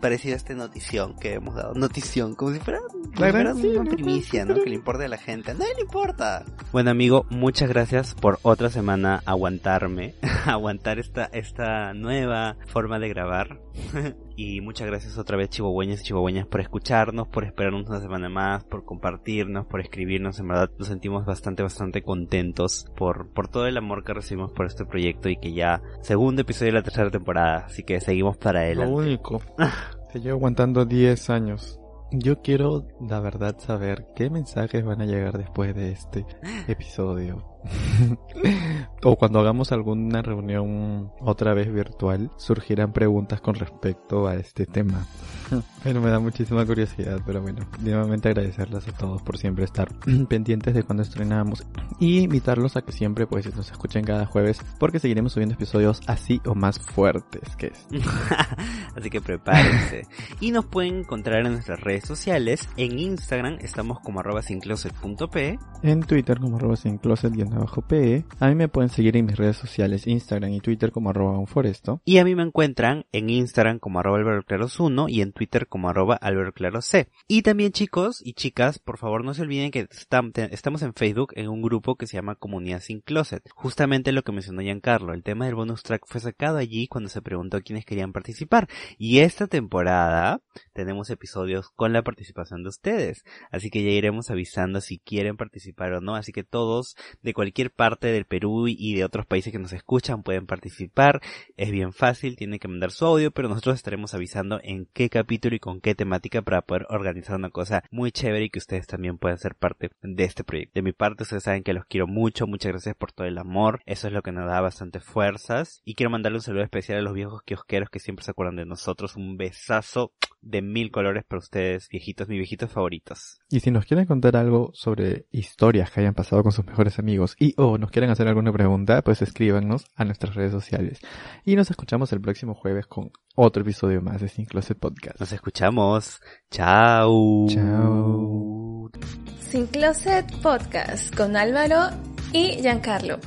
parecido a esta notición que hemos dado. Notición como si fuera, una primicia no que le importe a la gente. No le importa. Bueno amigo muchas gracias por otra semana aguantarme aguantar esta esta nueva forma de grabar Y muchas gracias otra vez chihuahueñas y chihuahueñas por escucharnos, por esperarnos una semana más, por compartirnos, por escribirnos. En verdad nos sentimos bastante, bastante contentos por, por todo el amor que recibimos por este proyecto y que ya segundo episodio de la tercera temporada. Así que seguimos para él. Lo único. Se lleva aguantando 10 años. Yo quiero, la verdad, saber qué mensajes van a llegar después de este episodio. o cuando hagamos alguna reunión otra vez virtual, surgirán preguntas con respecto a este tema. Pero me da muchísima curiosidad, pero bueno, nuevamente agradecerles a todos por siempre estar pendientes de cuando estrenamos y invitarlos a que siempre pues nos escuchen cada jueves porque seguiremos subiendo episodios así o más fuertes que es. así que prepárense. y nos pueden encontrar en nuestras redes sociales. En Instagram estamos como arroba sincloset.p. En Twitter como arroba sincloset-pe. A mí me pueden seguir en mis redes sociales Instagram y Twitter como arroba unforesto. Y a mí me encuentran en Instagram como arroba 1 y en Twitter como arroba C. Y también chicos y chicas, por favor no se olviden que estamos en Facebook en un grupo que se llama Comunidad Sin Closet. Justamente lo que mencionó Giancarlo, el tema del bonus track fue sacado allí cuando se preguntó quiénes querían participar. Y esta temporada tenemos episodios con la participación de ustedes. Así que ya iremos avisando si quieren participar o no. Así que todos de cualquier parte del Perú y de otros países que nos escuchan pueden participar. Es bien fácil, tienen que mandar su audio, pero nosotros estaremos avisando en qué capítulo y con qué temática para poder organizar una cosa muy chévere y que ustedes también puedan ser parte de este proyecto. De mi parte, ustedes saben que los quiero mucho, muchas gracias por todo el amor, eso es lo que nos da bastante fuerzas. Y quiero mandarle un saludo especial a los viejos kiosqueros que siempre se acuerdan de nosotros, un besazo de mil colores para ustedes, viejitos, mis viejitos favoritos. Y si nos quieren contar algo sobre historias que hayan pasado con sus mejores amigos y o nos quieren hacer alguna pregunta, pues escríbanos a nuestras redes sociales. Y nos escuchamos el próximo jueves con otro episodio más de Sin Closet Podcast. Nos escuchamos. Chao. Chao. Sin Closet Podcast con Álvaro y Giancarlo.